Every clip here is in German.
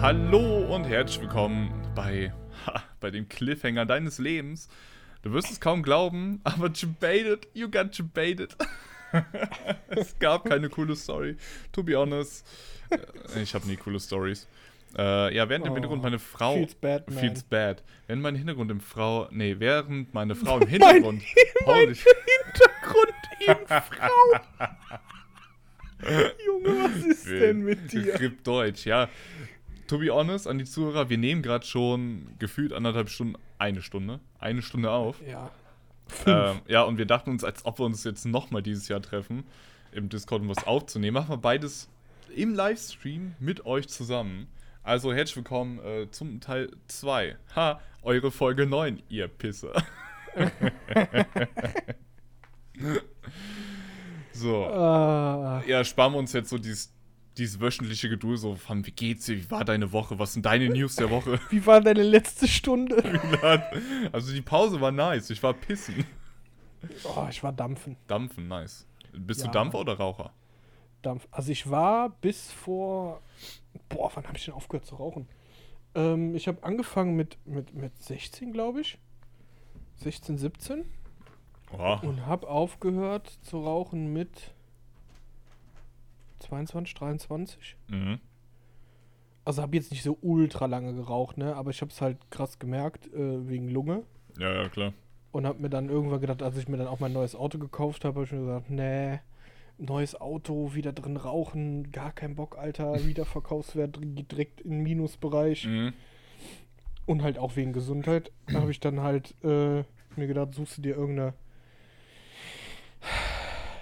Hallo und herzlich willkommen bei, ha, bei dem Cliffhanger deines Lebens. Du wirst es kaum glauben, aber debated, you got debated. es gab keine coole Story, to be honest. Äh, Ich habe nie coole Stories. Äh, ja, während im Oh, Hintergrund meine Frau. feels bad, man. Feels bad. Während mein Hintergrund im Frau. Nee, während meine Frau im Hintergrund. Holy Hintergrund in Frau. Junge, was ist denn mit dir? Grip Deutsch, ja. To be honest, an die Zuhörer, wir nehmen gerade schon gefühlt anderthalb Stunden, eine Stunde, eine Stunde auf. Ja. Ähm, ja, und wir dachten uns, als ob wir uns jetzt nochmal dieses Jahr treffen, im Discord, um was aufzunehmen. Machen wir beides im Livestream mit euch zusammen. Also herzlich willkommen äh, zum Teil 2. Ha, eure Folge 9, ihr Pisser. so. Ah, Ja, sparen wir uns jetzt so dieses, dieses wöchentliche Geduld, so von wie geht's dir, wie war deine Woche, was sind deine News der Woche? wie war deine letzte Stunde? also die Pause war nice, ich war pissen. Oh, ich war dampfen. Dampfen, nice. Bist du Ja. Dampfer oder Raucher? Dampf. Also ich war bis vor. Boah, wann habe ich denn aufgehört zu rauchen? Ähm, ich habe angefangen mit, mit, mit 16, glaube ich. 16, 17. Oha. Und habe aufgehört zu rauchen mit 22, 23. Mhm. Also habe jetzt nicht so ultra lange geraucht, ne? Aber ich habe es halt krass gemerkt, äh, wegen Lunge. Ja, ja, klar. Und habe mir dann irgendwann gedacht, als ich mir dann auch mein neues Auto gekauft habe, habe ich mir gesagt, nee, neues Auto, wieder drin rauchen, gar kein Bock, Alter, Wiederverkaufswert geht direkt in den Minusbereich. Mhm. Und halt auch wegen Gesundheit. Da habe ich dann halt äh, mir gedacht, suchst du dir irgendeine,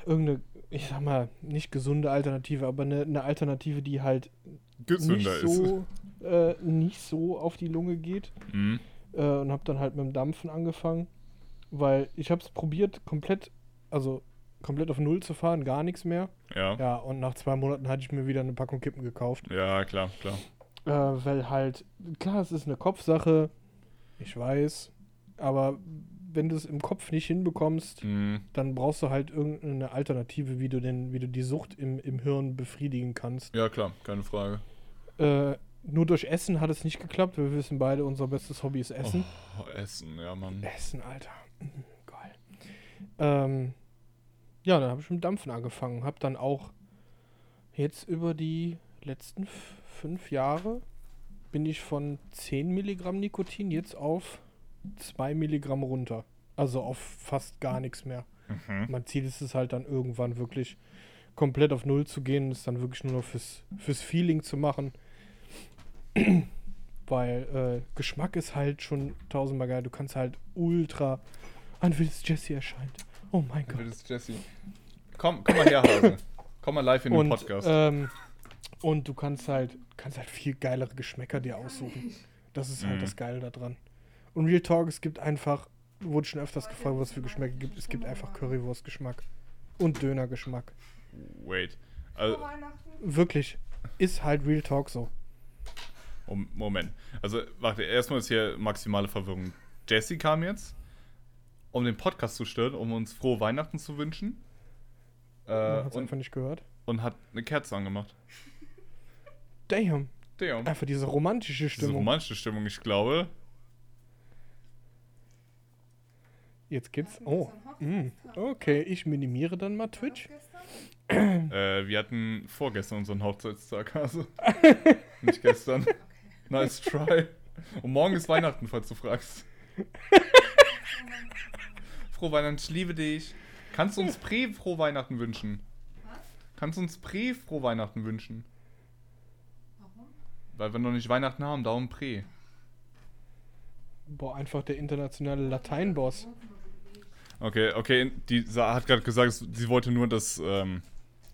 irgendeine, ich sag mal, nicht gesunde Alternative, aber eine, eine Alternative, die halt nicht ist. so, äh, nicht so auf die Lunge geht. Mhm. Äh, und habe dann halt mit dem Dampfen angefangen, weil ich habe es probiert, komplett, also komplett auf Null zu fahren, gar nichts mehr. Ja. ja. Ja, und nach zwei Monaten hatte ich mir wieder eine Packung Kippen gekauft. klar, klar. Äh, weil halt, klar, es ist eine Kopfsache, ich weiß, aber wenn du es im Kopf nicht hinbekommst, Mhm. dann brauchst du halt irgendeine Alternative, wie du den, wie du die Sucht im, im Hirn befriedigen kannst. Ja, klar, keine Frage. Äh, nur durch Essen hat es nicht geklappt. Wir wissen beide, unser bestes Hobby ist Essen. Oh, Essen, ja, Mann. Essen, Alter. Mhm, geil. Ähm, ja, dann habe ich mit Dampfen angefangen. Habe dann auch jetzt über die letzten fünf Jahre bin ich von 10 Milligramm Nikotin jetzt auf 2 Milligramm runter. Also auf fast gar nichts mehr. Mhm. Mein Ziel ist es halt dann irgendwann wirklich komplett auf Null zu gehen es dann wirklich nur noch fürs, fürs Feeling zu machen. Weil äh, Geschmack ist halt schon tausendmal geil. Du kannst halt ultra. An Willis Jesse erscheint. Oh mein Gott. Ist Jesse. Komm, komm mal her, Hase. Komm mal live in den Und, Podcast. ähm, und du kannst halt, kannst halt viel geilere Geschmäcker dir aussuchen. Das ist halt Mhm. das Geile daran. Und Real Talk, es gibt einfach, wurde schon öfters gefragt, was für Geschmäcker gibt. Es gibt einfach Currywurst-Geschmack. Und Döner-Geschmack. Wait. Also, Wirklich. Ist halt Real Talk so. Moment. Also, warte, erstmal ist hier maximale Verwirrung. Jesse kam jetzt, um den Podcast zu stören, um uns frohe Weihnachten zu wünschen. Äh, und, einfach nicht gehört. und hat eine Kerze angemacht. Damn. Damn. Einfach diese romantische Diese Stimmung. romantische Stimmung, ich glaube. Jetzt geht's. Oh. Mm. Okay, ich minimiere dann mal Twitch. Äh, wir hatten vorgestern unseren Hochzeitstag, also. Nicht gestern. Nice try. Und morgen ist Weihnachten, falls du fragst. Frohe Weihnachten, ich liebe dich. Kannst du uns Prä-Frohe Weihnachten wünschen? Kannst du uns Prä-Frohe Weihnachten wünschen? Warum? Weil wir noch nicht Weihnachten haben, darum Prä. Boah, einfach der internationale Lateinboss. Okay, okay, die hat gerade gesagt, sie wollte nur, dass ähm,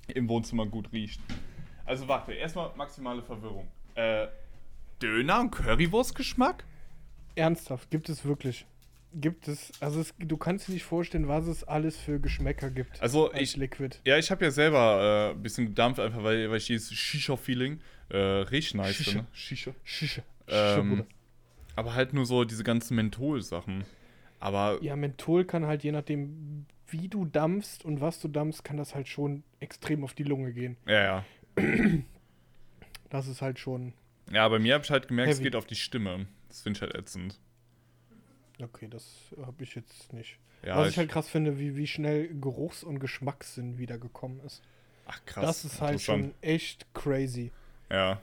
im Wohnzimmer gut riecht. Also warte, erstmal maximale Verwirrung. Äh, Döner und Currywurstgeschmack? Ernsthaft, gibt es wirklich. Gibt es, also es, du kannst dir nicht vorstellen, was es alles für Geschmäcker gibt. Also als ich, Liquid. ja, ich habe ja selber äh, ein bisschen gedampft, einfach weil, weil ich dieses Shisha-Feeling äh, richtig nice Shisha. finde. Shisha. Shisha. Ähm, Bruder. Aber halt nur so diese ganzen Menthol-Sachen. Aber Ja, Menthol kann halt, je nachdem, wie du dampfst und was du dampfst, kann das halt schon extrem auf die Lunge gehen. ja, ja. Das ist halt schon. Ja, bei mir habe ich halt gemerkt, es Heavy. geht auf die Stimme. Das finde ich halt ätzend. Okay, das habe ich jetzt nicht. Ja, Was ich, ich, halt krass finde, wie, wie schnell Geruchs- und Geschmackssinn wiedergekommen ist. ach krass. das ist halt schon echt crazy. Ja,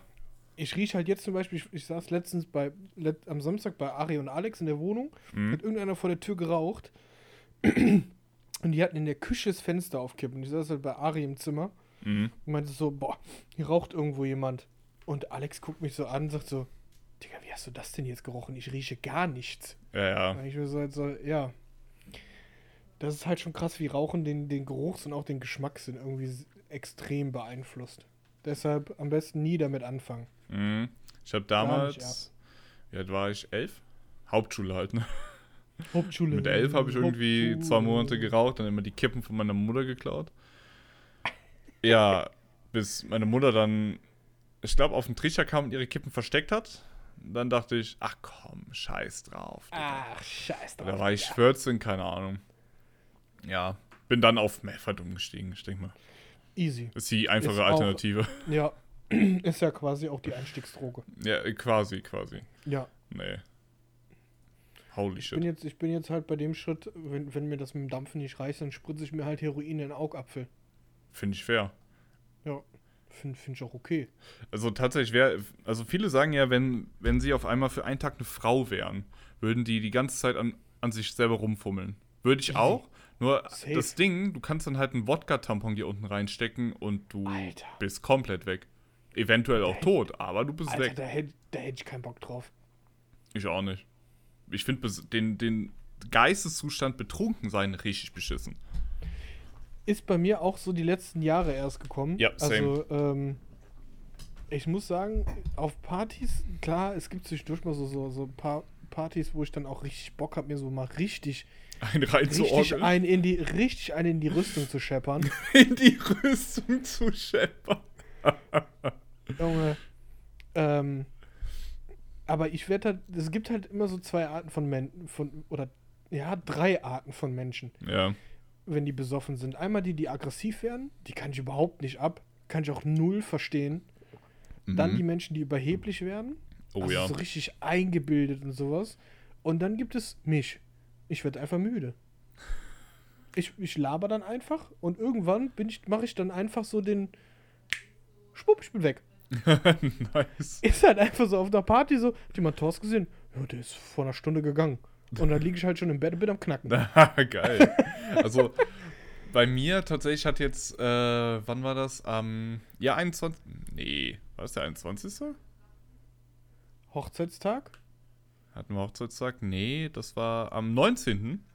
Ich rieche halt jetzt zum Beispiel, ich, ich saß letztens bei, let, am Samstag bei Ari und Alex in der Wohnung, mhm. hat irgendeiner vor der Tür geraucht und die hatten in der Küche das Fenster aufkippen. Ich saß halt bei Ari im Zimmer Mhm. und meinte so, boah, hier raucht irgendwo jemand. Und Alex guckt mich so an und sagt so, Digga, wie hast du das denn jetzt gerochen? Ich rieche gar nichts. ja, ja. Ich mir so, halt so, ja. Das ist halt schon krass, wie Rauchen den, den Geruchs- und auch den Geschmackssinn irgendwie extrem beeinflusst. Deshalb am besten nie damit anfangen. Mhm. Ich habe damals, wie alt war ich? Elf? Hauptschule halt, ne? Hauptschule. Mit elf habe ich irgendwie Hauptschule. zwei Monate geraucht, dann immer die Kippen von meiner Mutter geklaut. Ja, bis meine Mutter dann, ich glaube, auf den Trichter kam und ihre Kippen versteckt hat. Dann dachte ich, ach komm, scheiß drauf. Digga. Ach, scheiß drauf. da war ich Digga. 14, keine Ahnung. Ja, bin dann auf Method umgestiegen, ich denke mal. Easy. Ist die einfache Ist auch- Alternative. Ja, ist ja quasi auch die Einstiegsdroge. Ja, quasi, quasi. Ja. Nee. Holy Ich bin, shit. jetzt, ich bin jetzt halt bei dem Schritt, wenn, wenn mir das mit dem Dampfen nicht reicht, dann spritze ich mir halt Heroin in den Augapfel. Finde ich fair. Ja. Finde find ich auch okay. Also tatsächlich wäre, also viele sagen ja, wenn, wenn sie auf einmal für einen Tag eine Frau wären, würden die die ganze Zeit an, an sich selber rumfummeln. Würde ich Easy. auch. Nur Safe. das Ding, du kannst dann halt einen Wodka-Tampon hier unten reinstecken und du Alter. bist komplett weg. Eventuell auch Alter. tot, aber du bist Alter, weg. da hätte da hätt ich keinen Bock drauf. Ich auch nicht. Ich finde den, den Geisteszustand betrunken sein richtig beschissen. Ist bei mir auch so die letzten Jahre erst gekommen. Ja, Also, ähm, ich muss sagen, auf Partys, klar, es gibt zwischendurch mal so, so, so ein paar Partys, wo ich dann auch richtig Bock habe, mir so mal richtig, Ein rein zu richtig ein in die, richtig einen in die Rüstung zu scheppern. in die Rüstung zu scheppern. Junge. Ähm, aber ich werde halt, es gibt halt immer so zwei Arten von Menschen, von, oder ja, drei Arten von Menschen, Ja. wenn die besoffen sind. Einmal die, die aggressiv werden, die kann ich überhaupt nicht ab, kann ich auch null verstehen. Dann Mhm. die Menschen, die überheblich werden, Oh also ja. so richtig eingebildet und sowas. Und dann gibt es mich. Ich werde einfach müde. Ich, ich laber dann einfach und irgendwann bin ich, mache ich dann einfach so den Schwupp, ich bin weg. nice. Ist halt einfach so auf der Party so, hat jemand Thorsten gesehen? Ja, der ist vor einer Stunde gegangen. Und dann liege ich halt schon im Bett und bin am Knacken. Geil. Also bei mir tatsächlich hat jetzt, äh, wann war das? Am, ja, 21. Nee, war das der 21.? Hochzeitstag? Hatten wir Hochzeitstag? Nee, das war am 19.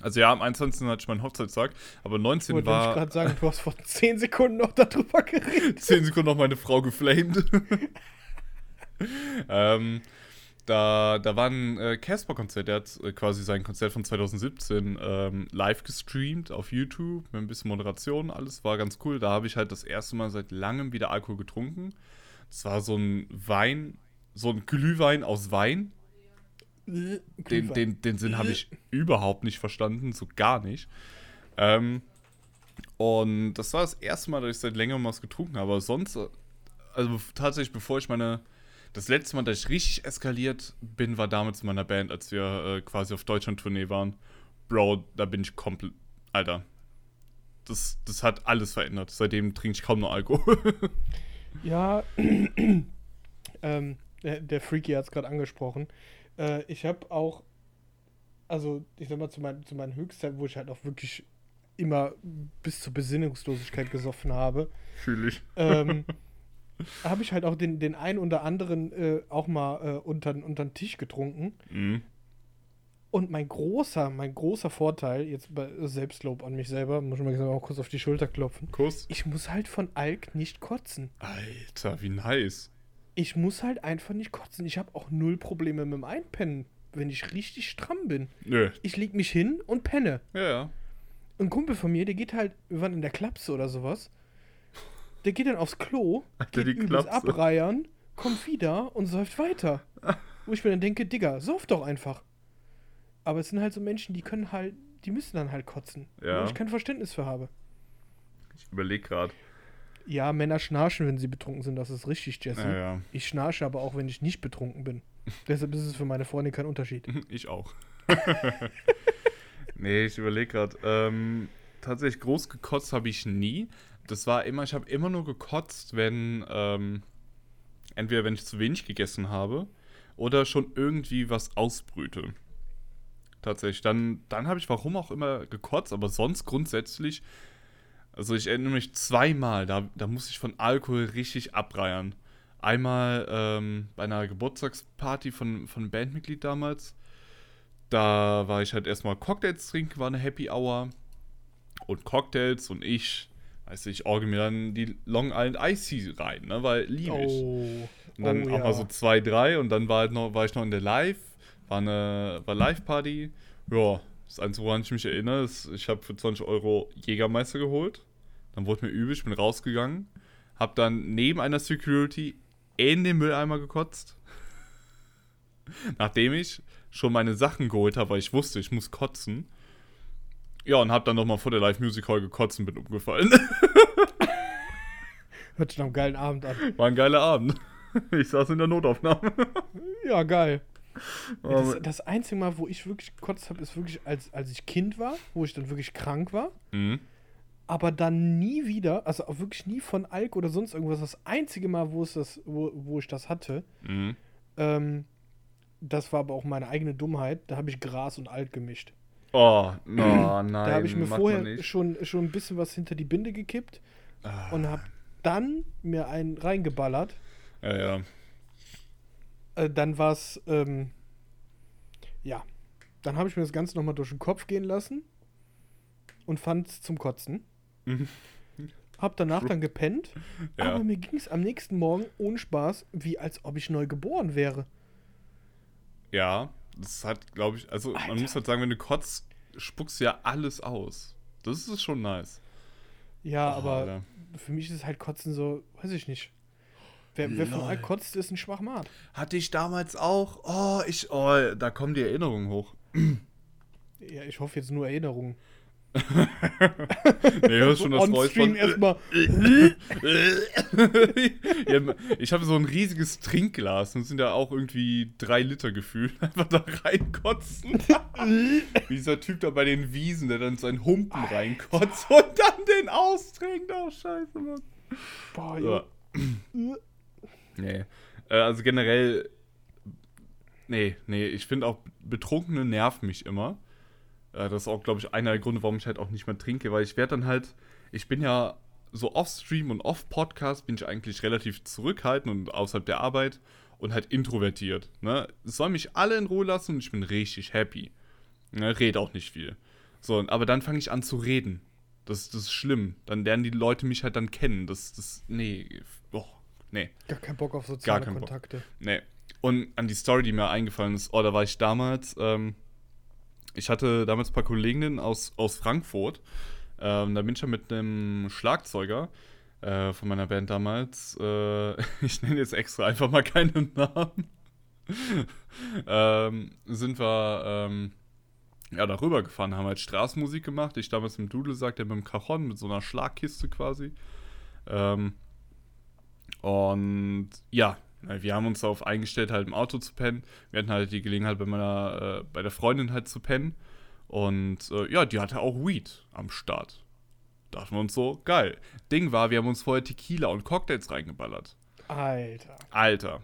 Also ja, am 21. hatte ich meinen Hochzeitstag, aber am 19. Wollte ich war gerade sagen, du hast vor 10 Sekunden noch darüber geredet. 10 Sekunden noch meine Frau geflamed. ähm, da, da war ein äh, Casper-Konzert, der hat äh, quasi sein Konzert von 2017 ähm, live gestreamt auf YouTube mit ein bisschen Moderation, alles war ganz cool. Da habe ich halt das erste Mal seit langem wieder Alkohol getrunken. Es war so ein Wein, so ein Glühwein aus Wein. Den, den, den Sinn habe ich überhaupt nicht verstanden, so gar nicht. Ähm, und das war das erste Mal, dass ich seit längerem was getrunken habe. Aber sonst, äh, also tatsächlich, bevor ich meine, das letzte Mal, dass ich richtig eskaliert bin, war damals in meiner Band, als wir äh, quasi auf Deutschland-Tournee waren. Bro, da bin ich komplett, Alter. Das, das hat alles verändert. Seitdem trinke ich kaum noch Alkohol. Ja, ähm, der, der Freaky hat es gerade angesprochen. Äh, ich habe auch, also ich sag mal, zu, mein, zu meinen Höchstzeiten, wo ich halt auch wirklich immer bis zur Besinnungslosigkeit gesoffen habe, Fühle ich. ähm, habe ich halt auch den, den einen oder anderen äh, auch mal äh, unter, unter den Tisch getrunken. Mhm. Und mein großer, mein großer Vorteil, jetzt bei Selbstlob an mich selber, muss ich mal auch kurz auf die Schulter klopfen. Kuss. Ich muss halt von Alk nicht kotzen. Alter, wie nice. Ich muss halt einfach nicht kotzen. Ich habe auch null Probleme mit dem Einpennen, wenn ich richtig stramm bin. Nö. Ich leg mich hin und penne. Ja, ja. Ein Kumpel von mir, der geht halt, wir waren in der Klapse oder sowas, der geht dann aufs Klo, Alter, geht die übelst Klapse. abreiern, kommt wieder und säuft weiter. Wo ich mir dann denke, Digga, sauf doch einfach. Aber es sind halt so Menschen, die können halt, die müssen dann halt kotzen. Ja. Wo ich kein Verständnis für habe. Ich überlege gerade. Ja, Männer schnarchen, wenn sie betrunken sind, das ist richtig, Jesse. Ja, ja. Ich schnarche aber auch, wenn ich nicht betrunken bin. Deshalb ist es für meine Freundin kein Unterschied. Ich auch. nee, ich überlege gerade. Ähm, tatsächlich groß gekotzt habe ich nie. Das war immer, ich habe immer nur gekotzt, wenn, ähm, entweder wenn ich zu wenig gegessen habe oder schon irgendwie was ausbrüte. Tatsächlich. Dann, dann habe ich warum auch immer gekotzt, aber sonst grundsätzlich, also ich erinnere mich zweimal, da, da musste ich von Alkohol richtig abreiern. Einmal ähm, bei einer Geburtstagsparty von, von einem Bandmitglied damals. Da war ich halt erstmal Cocktails trinken, war eine Happy Hour. Und Cocktails und ich, weiß ich, orge mir dann die Long Island Icy rein, ne, weil liebe ich. Oh. Und dann oh, auch ja. mal so zwei, drei und dann war, halt noch, war ich noch in der Live, war eine war Live-Party. Ja, das Einzige, woran ich mich erinnere, ist, ich habe für 20 Euro Jägermeister geholt. Dann wurde mir übel, ich bin rausgegangen, habe dann neben einer Security in den Mülleimer gekotzt. Nachdem ich schon meine Sachen geholt habe, weil ich wusste, ich muss kotzen. Ja, und habe dann nochmal vor der Live Music Hall gekotzt und bin umgefallen. Hört sich nach einem geilen Abend an. War ein geiler Abend. Ich saß in der Notaufnahme. Ja, geil. Das, das einzige Mal, wo ich wirklich gekotzt habe, ist wirklich, als, als ich Kind war, wo ich dann wirklich krank war. Mhm. Aber dann nie wieder, also auch wirklich nie von Alk oder sonst irgendwas. Das einzige Mal, wo, es das, wo, wo ich das hatte, Mhm. ähm, das war aber auch meine eigene Dummheit. Da habe ich Gras und Alk gemischt. Oh, no, nein. da habe ich mir vorher schon, schon ein bisschen was hinter die Binde gekippt Ah, und habe dann mir einen reingeballert. ja, ja. Äh, dann war es, ähm, ja, dann habe ich mir das Ganze nochmal durch den Kopf gehen lassen und fand es zum Kotzen. Mhm. Hab danach dann gepennt, Ja. aber mir ging es am nächsten Morgen ohne Spaß, wie als ob ich neu geboren wäre. Ja, das hat, glaube ich, also man Alter. muss halt sagen, wenn du kotzt, spuckst du ja alles aus. Das ist schon nice. Ja, Oh, aber Alter. für mich ist es halt Kotzen so, weiß ich nicht. Wer, wer von. Alk kotzt, ist ein Schwachmat. Hatte ich damals auch. Oh, ich, oh, da kommen die Erinnerungen hoch. Ja, ich hoffe jetzt nur Erinnerungen. Nee, hörst schon das On-stream von. erstmal. ja, ich habe so ein riesiges Trinkglas und sind da auch irgendwie drei Liter gefühlt. Einfach da reinkotzen. Wie dieser Typ da bei den Wiesen, der dann seinen Humpen reinkotzt und dann den austrinkt. Oh, scheiße, Mann. Boah, Ja. Nee. Äh, also generell. Nee, nee, ich finde auch Betrunkene nerven mich immer. Äh, das ist auch, glaube ich, einer der Gründe, warum ich halt auch nicht mehr trinke, weil ich werde dann halt. Ich bin ja so off-Stream und off-Podcast bin ich eigentlich relativ zurückhaltend und außerhalb der Arbeit und halt introvertiert. Ne? Es sollen mich alle in Ruhe lassen und ich bin richtig happy. Ne? Red auch nicht viel. So, aber dann fange ich an zu reden. Das, das ist schlimm. Dann lernen die Leute mich halt dann kennen. Das, das, nee, oh, nee. Gar keinen Bock auf soziale Bock. Kontakte. Nee. Und an die Story, die mir eingefallen ist, oh, da war ich damals, ähm, ich hatte damals ein paar Kolleginnen aus, aus Frankfurt. Ähm, da bin ich ja mit einem Schlagzeuger äh, von meiner Band damals, äh, ich nenne jetzt extra einfach mal keinen Namen, ähm, sind wir ähm, ja, darüber gefahren, haben halt Straßenmusik gemacht. Ich damals mit dem Dudelsack, der mit dem Cajon, mit so einer Schlagkiste quasi. Ähm, und ja, wir haben uns darauf eingestellt, halt im Auto zu pennen. Wir hatten halt die Gelegenheit, bei meiner, äh, bei der Freundin halt zu pennen. Und äh, ja, die hatte auch Weed am Start. Dachten wir uns so, geil. Ding war, wir haben uns vorher Tequila und Cocktails reingeballert. Alter. Alter.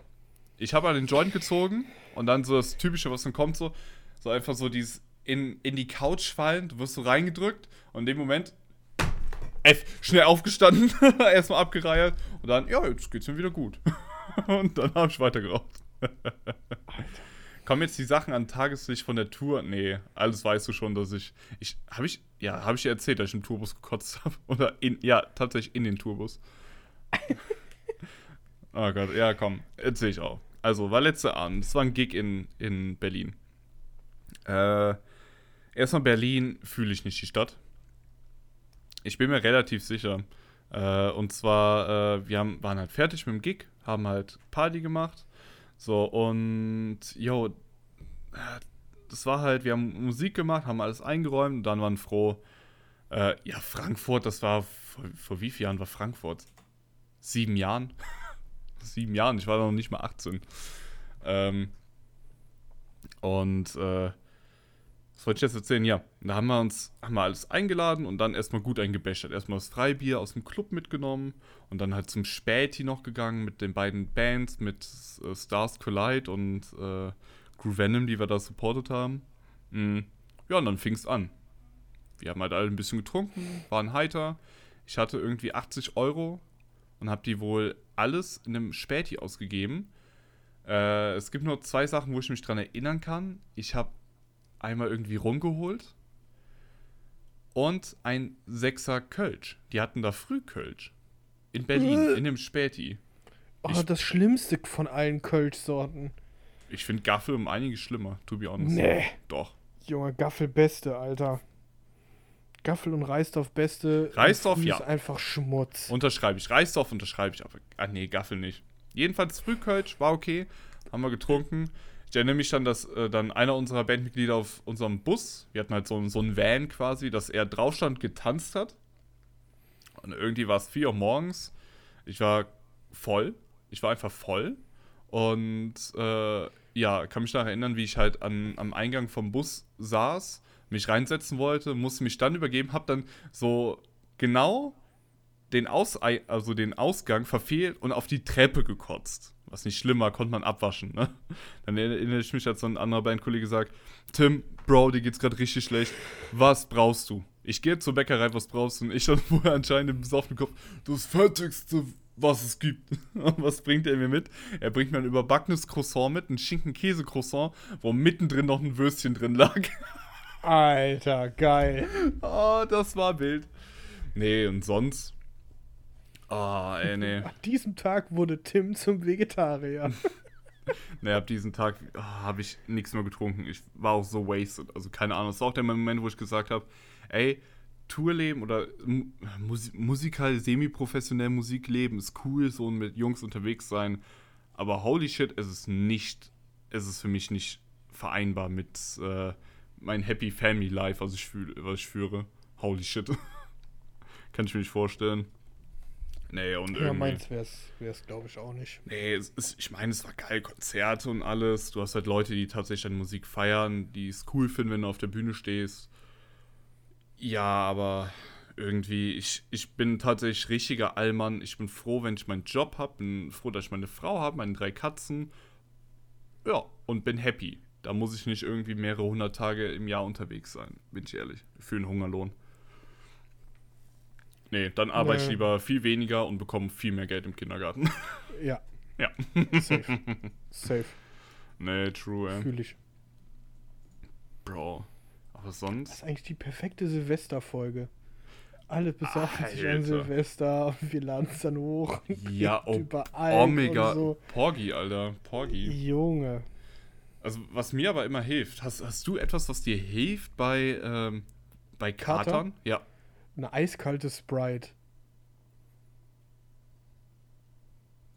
Ich habe an den Joint gezogen und dann so das Typische, was dann kommt, so, so einfach so dieses in, in die Couch fallen, du wirst so reingedrückt und in dem Moment F, schnell aufgestanden, erstmal abgereiert und dann, ja, jetzt geht's mir wieder gut. und dann habe ich weitergeraucht. Kommen jetzt die Sachen an Tageslicht von der Tour? Nee, alles weißt du schon, dass ich. Ich. Habe ich. Ja, habe ich dir erzählt, dass ich im Tourbus gekotzt habe? Oder in. Ja, tatsächlich in den Tourbus. oh Gott, ja, komm, erzähl ich auch. Also, war letzter Abend. Es war ein Gig in, in Berlin. Äh, erstmal Berlin fühle ich nicht die Stadt. Ich bin mir relativ sicher. Äh, und zwar, äh, wir haben, waren halt fertig mit dem Gig, haben halt Party gemacht. So, und, yo, äh, das war halt, wir haben Musik gemacht, haben alles eingeräumt und dann waren froh, äh, ja, Frankfurt, das war, vor, vor wie vielen Jahren war Frankfurt? sieben Jahren. sieben Jahren, ich war noch nicht mal 18. Ähm, und äh, wollte ich jetzt erzählen? Ja, da haben wir uns haben wir alles eingeladen und dann erstmal gut eingebäschert. Erstmal das Freibier aus dem Club mitgenommen und dann halt zum Späti noch gegangen mit den beiden Bands, mit äh, Stars Collide und äh, Groove Venom, die wir da supportet haben. Mhm. Ja, und dann fing es an. Wir haben halt alle ein bisschen getrunken, waren heiter. Ich hatte irgendwie 80 Euro und habe die wohl alles in einem Späti ausgegeben. Äh, es gibt nur zwei Sachen, wo ich mich dran erinnern kann. Ich habe einmal irgendwie rumgeholt und ein Sechser Kölsch. Die hatten da Frühkölsch. In Berlin, Äh. in dem Späti. Oh, Ich- das Schlimmste von allen Kölsch-Sorten. Ich finde Gaffel um einiges schlimmer, to be honest. Nee. Doch. Junge, Gaffel Beste, Alter. Gaffel und Reisdorf Beste. Reisdorf, Früh ja. ist einfach Schmutz. Unterschreibe ich. Reisdorf unterschreibe ich, aber. Ah, nee, Gaffel nicht. Jedenfalls Frühkölsch war okay. Haben wir getrunken. Ich erinnere mich dann, dass äh, dann einer unserer Bandmitglieder auf unserem Bus, wir hatten halt so, so einen Van quasi, dass er drauf stand, getanzt hat. Und irgendwie war es 4 Uhr morgens. Ich war voll. Ich war einfach voll. Und äh, ja, kann mich daran erinnern, wie ich halt an, am Eingang vom Bus saß, mich reinsetzen wollte, musste mich dann übergeben, hab dann so genau den, Aus also den Ausgang verfehlt und auf die Treppe gekotzt. Was nicht schlimm war, konnte man abwaschen. Ne? Dann erinnere ich mich, als so ein anderer Bandkollege sagt: Tim, Bro, dir geht's gerade richtig schlecht. Was brauchst du? Ich gehe zur Bäckerei, was brauchst du? Und ich dann vorher anscheinend im besoffenen Kopf: Das Fertigste, was es gibt. Und was bringt er mir mit? Er bringt mir ein überbackenes Croissant mit, ein Schinken-Käse-Croissant, wo mittendrin noch ein Würstchen drin lag. Alter, geil. Oh, das war wild. Nee, und sonst. Oh, ey, nee. An diesem Tag wurde Tim zum Vegetarier. Nee, ab diesem Tag oh, habe ich nichts mehr getrunken. Ich war auch so wasted. Also keine Ahnung. Das war auch der Moment, wo ich gesagt habe, ey, Tourleben oder Mu Musi musikal, semi-professionell Musikleben ist cool, so mit Jungs unterwegs sein. Aber holy shit, es ist nicht, es ist für mich nicht vereinbar mit äh, mein Happy Family Life, was ich, fühle, was ich führe. Holy shit. Kann ich mir nicht vorstellen. Nee, und Ja, irgendwie. meins wär's, wär's glaube ich auch nicht. Nee, es ist, ich meine, es war geil, Konzerte und alles. Du hast halt Leute, die tatsächlich deine Musik feiern, die es cool finden, wenn du auf der Bühne stehst. Ja, aber irgendwie, ich, ich bin tatsächlich richtiger Allmann. Ich bin froh, wenn ich meinen Job habe, bin froh, dass ich meine Frau habe, meine drei Katzen. Ja, und bin happy. Da muss ich nicht irgendwie mehrere hundert Tage im Jahr unterwegs sein, bin ich ehrlich. Für einen Hungerlohn. Nee, dann arbeite ich lieber viel weniger und bekomme viel mehr Geld im Kindergarten. Ja, ja. safe. safe. Nee, true, ey. Fühle ich. Bro. Aber Das sonst? ist eigentlich die perfekte Silvesterfolge. Alle besaffen sich an. Silvester und wir laden es dann hoch. Ja, oh, überall Omega. und so. Porgy, Alter. Porgy. Junge. Also, was mir aber immer hilft, hast, hast du etwas, was dir hilft bei, ähm, bei Kater? Katern? Ja. Eine eiskalte Sprite.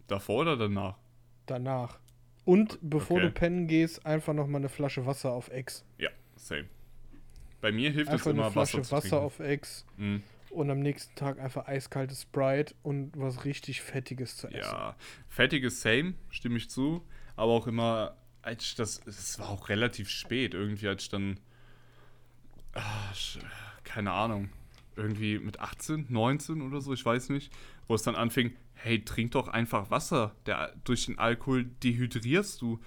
Davor oder danach? Danach. Und bevor Okay. du pennen gehst, einfach nochmal eine Flasche Wasser auf Ex. Ja, same. Bei mir hilft Einfach es immer, eine Flasche Wasser Wasser, auf Ex. Mhm. Und am nächsten Tag einfach eiskalte Sprite und was richtig Fettiges zu essen. Ja, fettiges Same, stimme ich zu. Aber auch immer, als ich das, es war auch relativ spät, irgendwie, als ich dann, ah, sch- keine Ahnung, irgendwie mit 18, 19 oder so, ich weiß nicht, wo es dann anfing, hey, trink doch einfach Wasser. Der, durch den Alkohol dehydrierst du.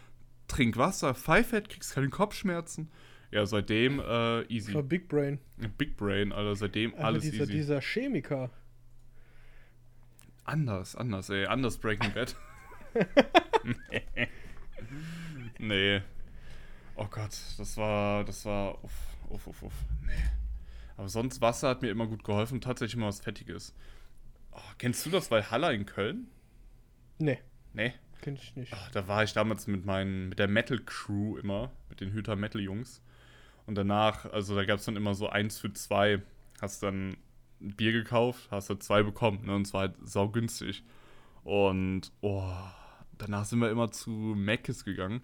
Trink Wasser, Pfeifett, kriegst keine Kopfschmerzen. Ja, seitdem äh, easy. war Big Brain. Big Brain, Alter, seitdem Aber alles dieser, easy. dieser Chemiker. Anders, anders, ey. Anders Breaking Bad. nee. nee. Oh Gott, das war, das war, uff, uff, uff, uff. Nee. Aber sonst Wasser hat mir immer gut geholfen. Tatsächlich immer was Fettiges. Oh, kennst du das Valhalla in Köln? Nee, Nee. kenn ich nicht. Ach, da war ich damals mit meinen, mit der Metal Crew immer, mit den Hüter Metal Jungs. Und danach, also da gab es dann immer so eins für zwei. Hast dann ein Bier gekauft, hast du zwei bekommen, ne? Und zwar halt saugünstig. Und oh, danach sind wir immer zu Mc's gegangen.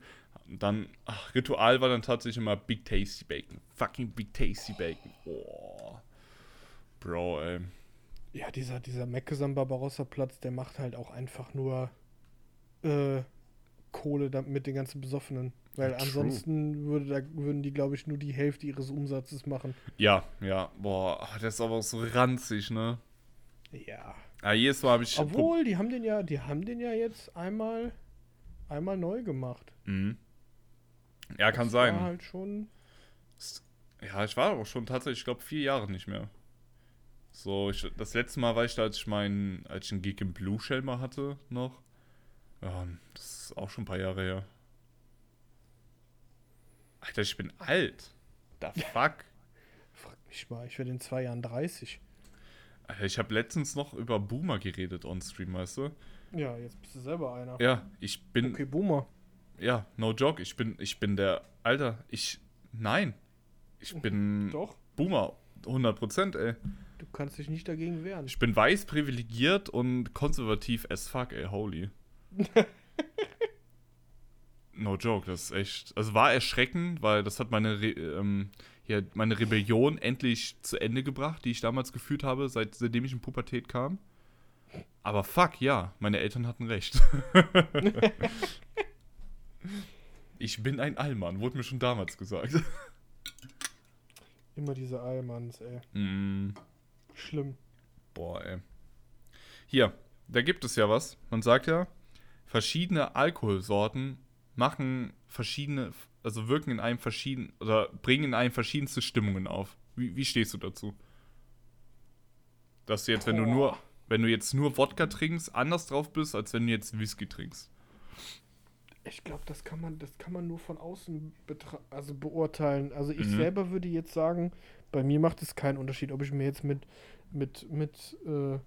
Und dann, ach, Ritual war dann tatsächlich immer Big Tasty Bacon. Fucking Big Tasty Bacon. Oh. Bro, ey. Ja, dieser, dieser Meckesam Barbarossa Platz, der macht halt auch einfach nur äh, Kohle mit den ganzen Besoffenen. Weil True. ansonsten würde da, würden die, glaube ich, nur die Hälfte ihres Umsatzes machen. Ja, ja, boah, das ist aber auch so ranzig, ne? Ja. Ja, jedes Mal habe ich. Obwohl, die haben den ja, die haben den ja jetzt einmal, einmal neu gemacht. Mhm. Ja, kann Das sein. War halt schon. Ja, ich war auch schon tatsächlich, ich glaube, vier Jahre nicht mehr. So, ich, das letzte Mal war ich da, als ich meinen, als ich einen Gig im Blue Shell mal hatte, noch. Ja, das ist auch schon ein paar Jahre her. Alter, ich bin alt. Da fuck. Frag mich mal, ich werde in zwei Jahren 30. Alter, ich habe letztens noch über Boomer geredet on Stream, weißt du? Ja, jetzt bist du selber einer. Ja, ich bin, Okay, Boomer. Ja, no joke, ich bin, ich bin der, Alter, ich, nein. Ich bin Doch, Boomer, 100%, ey. du kannst dich nicht dagegen wehren. Ich bin weiß, privilegiert und konservativ as fuck, ey, holy. no joke, das ist echt. Also war erschreckend, weil das hat meine, Re ähm, ja, meine Rebellion endlich zu Ende gebracht, die ich damals geführt habe, seit, seitdem ich in Pubertät kam. Aber fuck, ja, meine Eltern hatten recht. ich bin ein Allmann, wurde mir schon damals gesagt. Immer diese Allmanns, ey. mm. Schlimm. Boah, ey. Hier, da gibt es ja was. Man sagt ja, verschiedene Alkoholsorten machen verschiedene, also wirken in einem verschieden oder bringen in einem verschiedenste Stimmungen auf. Wie, wie stehst du dazu? Dass du jetzt, wenn du nur, wenn du jetzt nur Wodka trinkst, anders drauf bist, als wenn du jetzt Whisky trinkst. Ich glaube, das kann man, das kann man nur von außen betra also beurteilen. Also ich Mhm. selber würde jetzt sagen, bei mir macht es keinen Unterschied, ob ich mir jetzt mit mit mit äh,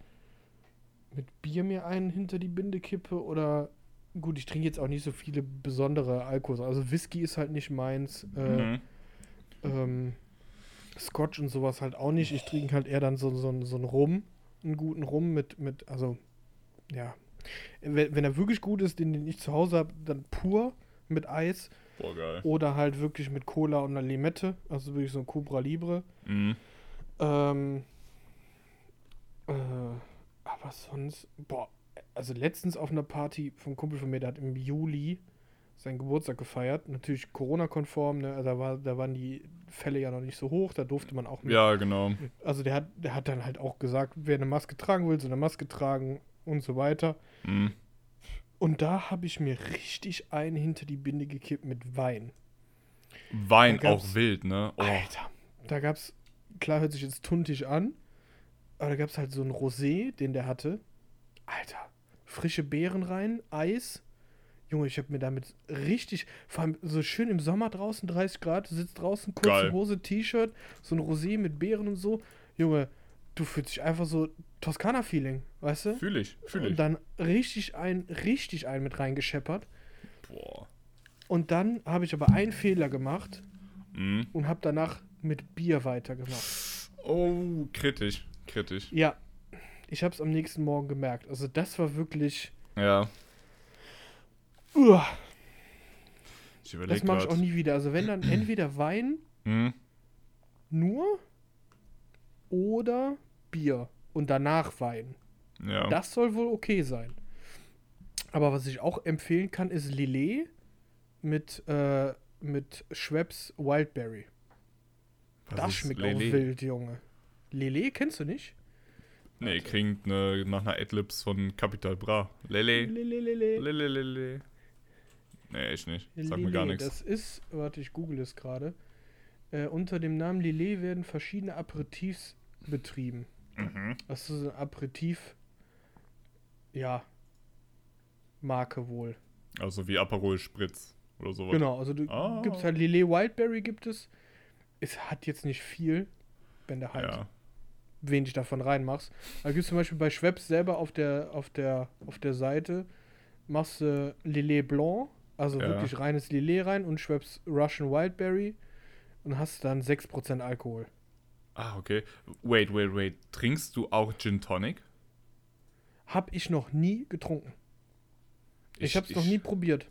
mit Bier mir einen hinter die Binde kippe oder gut, ich trinke jetzt auch nicht so viele besondere Alkohol. Also Whisky ist halt nicht meins. Äh, Mhm. ähm, Scotch und sowas halt auch nicht. Ich trinke halt eher dann so, so, so einen Rum, einen guten Rum mit, mit also, ja. Wenn, wenn er wirklich gut ist, den, den ich zu Hause habe, dann pur mit Eis Boah, geil. oder halt wirklich mit Cola und einer Limette, also wirklich so ein Cobra Libre. Mhm. Ähm, äh, aber sonst, boah, also letztens auf einer Party vom Kumpel von mir, der hat im Juli seinen Geburtstag gefeiert. Natürlich Corona-konform, ne? Also da, war, da waren die Fälle ja noch nicht so hoch, da durfte man auch mit. Ja, genau. Also der hat, der hat dann halt auch gesagt, wer eine Maske tragen will, soll eine Maske tragen und so weiter. Mhm. Und da habe ich mir richtig einen hinter die Binde gekippt mit Wein. Wein auch wild, ne? Oh. Alter. Da gab's, klar hört sich jetzt tuntig an, aber da gab's halt so ein Rosé, den der hatte. Alter, frische Beeren rein, Eis. Junge, ich habe mir damit richtig, vor allem so schön im Sommer draußen, 30 Grad, du sitzt draußen, kurze Geil. Hose, T-Shirt, so ein Rosé mit Beeren und so. Junge, du fühlst dich einfach so Toskana-Feeling, weißt du? Fühl ich, fühl Und ich. dann richtig ein, richtig ein mit reingescheppert. Boah. Und dann habe ich aber einen Fehler gemacht Mhm. und habe danach mit Bier weitergemacht. Oh, kritisch, kritisch. Ja, ich habe es am nächsten Morgen gemerkt. Also das war wirklich. Ja, Uah, ich überlege das mache ich auch nie wieder. Also wenn dann entweder Wein Mhm. nur oder Bier und danach Wein. Ja. Das soll wohl okay sein. Aber was ich auch empfehlen kann, ist Lillet mit, äh, mit Schweppes Wildberry. Was das schmeckt Lele? auch wild, Junge. Lillet kennst du nicht? Nee, klingt ne, nach einer Adlibs von Capital Bra. Lele. Lillet. Lele, lele. Nee, ich nicht. Sag mir Lillet, gar nichts. Das ist, warte, ich google es gerade. Äh, unter dem Namen Lillet werden verschiedene Aperitifs betrieben. Mhm. Das ist ein Aperitif, ja, Marke wohl. Also wie Aperol Spritz oder sowas. Genau, also du Ah. gibt's halt Lillet Wildberry gibt es. Es hat jetzt nicht viel, wenn du halt Ja. wenig davon reinmachst. Da gibt es zum Beispiel bei Schweppes selber auf der, auf der, auf der Seite, machst du Lillet Blanc, also Ja. wirklich reines Lillet rein und Schweppes Russian Wildberry und hast dann 6% Alkohol. Ah, okay. Wait, wait, wait. Trinkst du auch Gin Tonic? Hab ich noch nie getrunken. Ich, hab's noch nie probiert.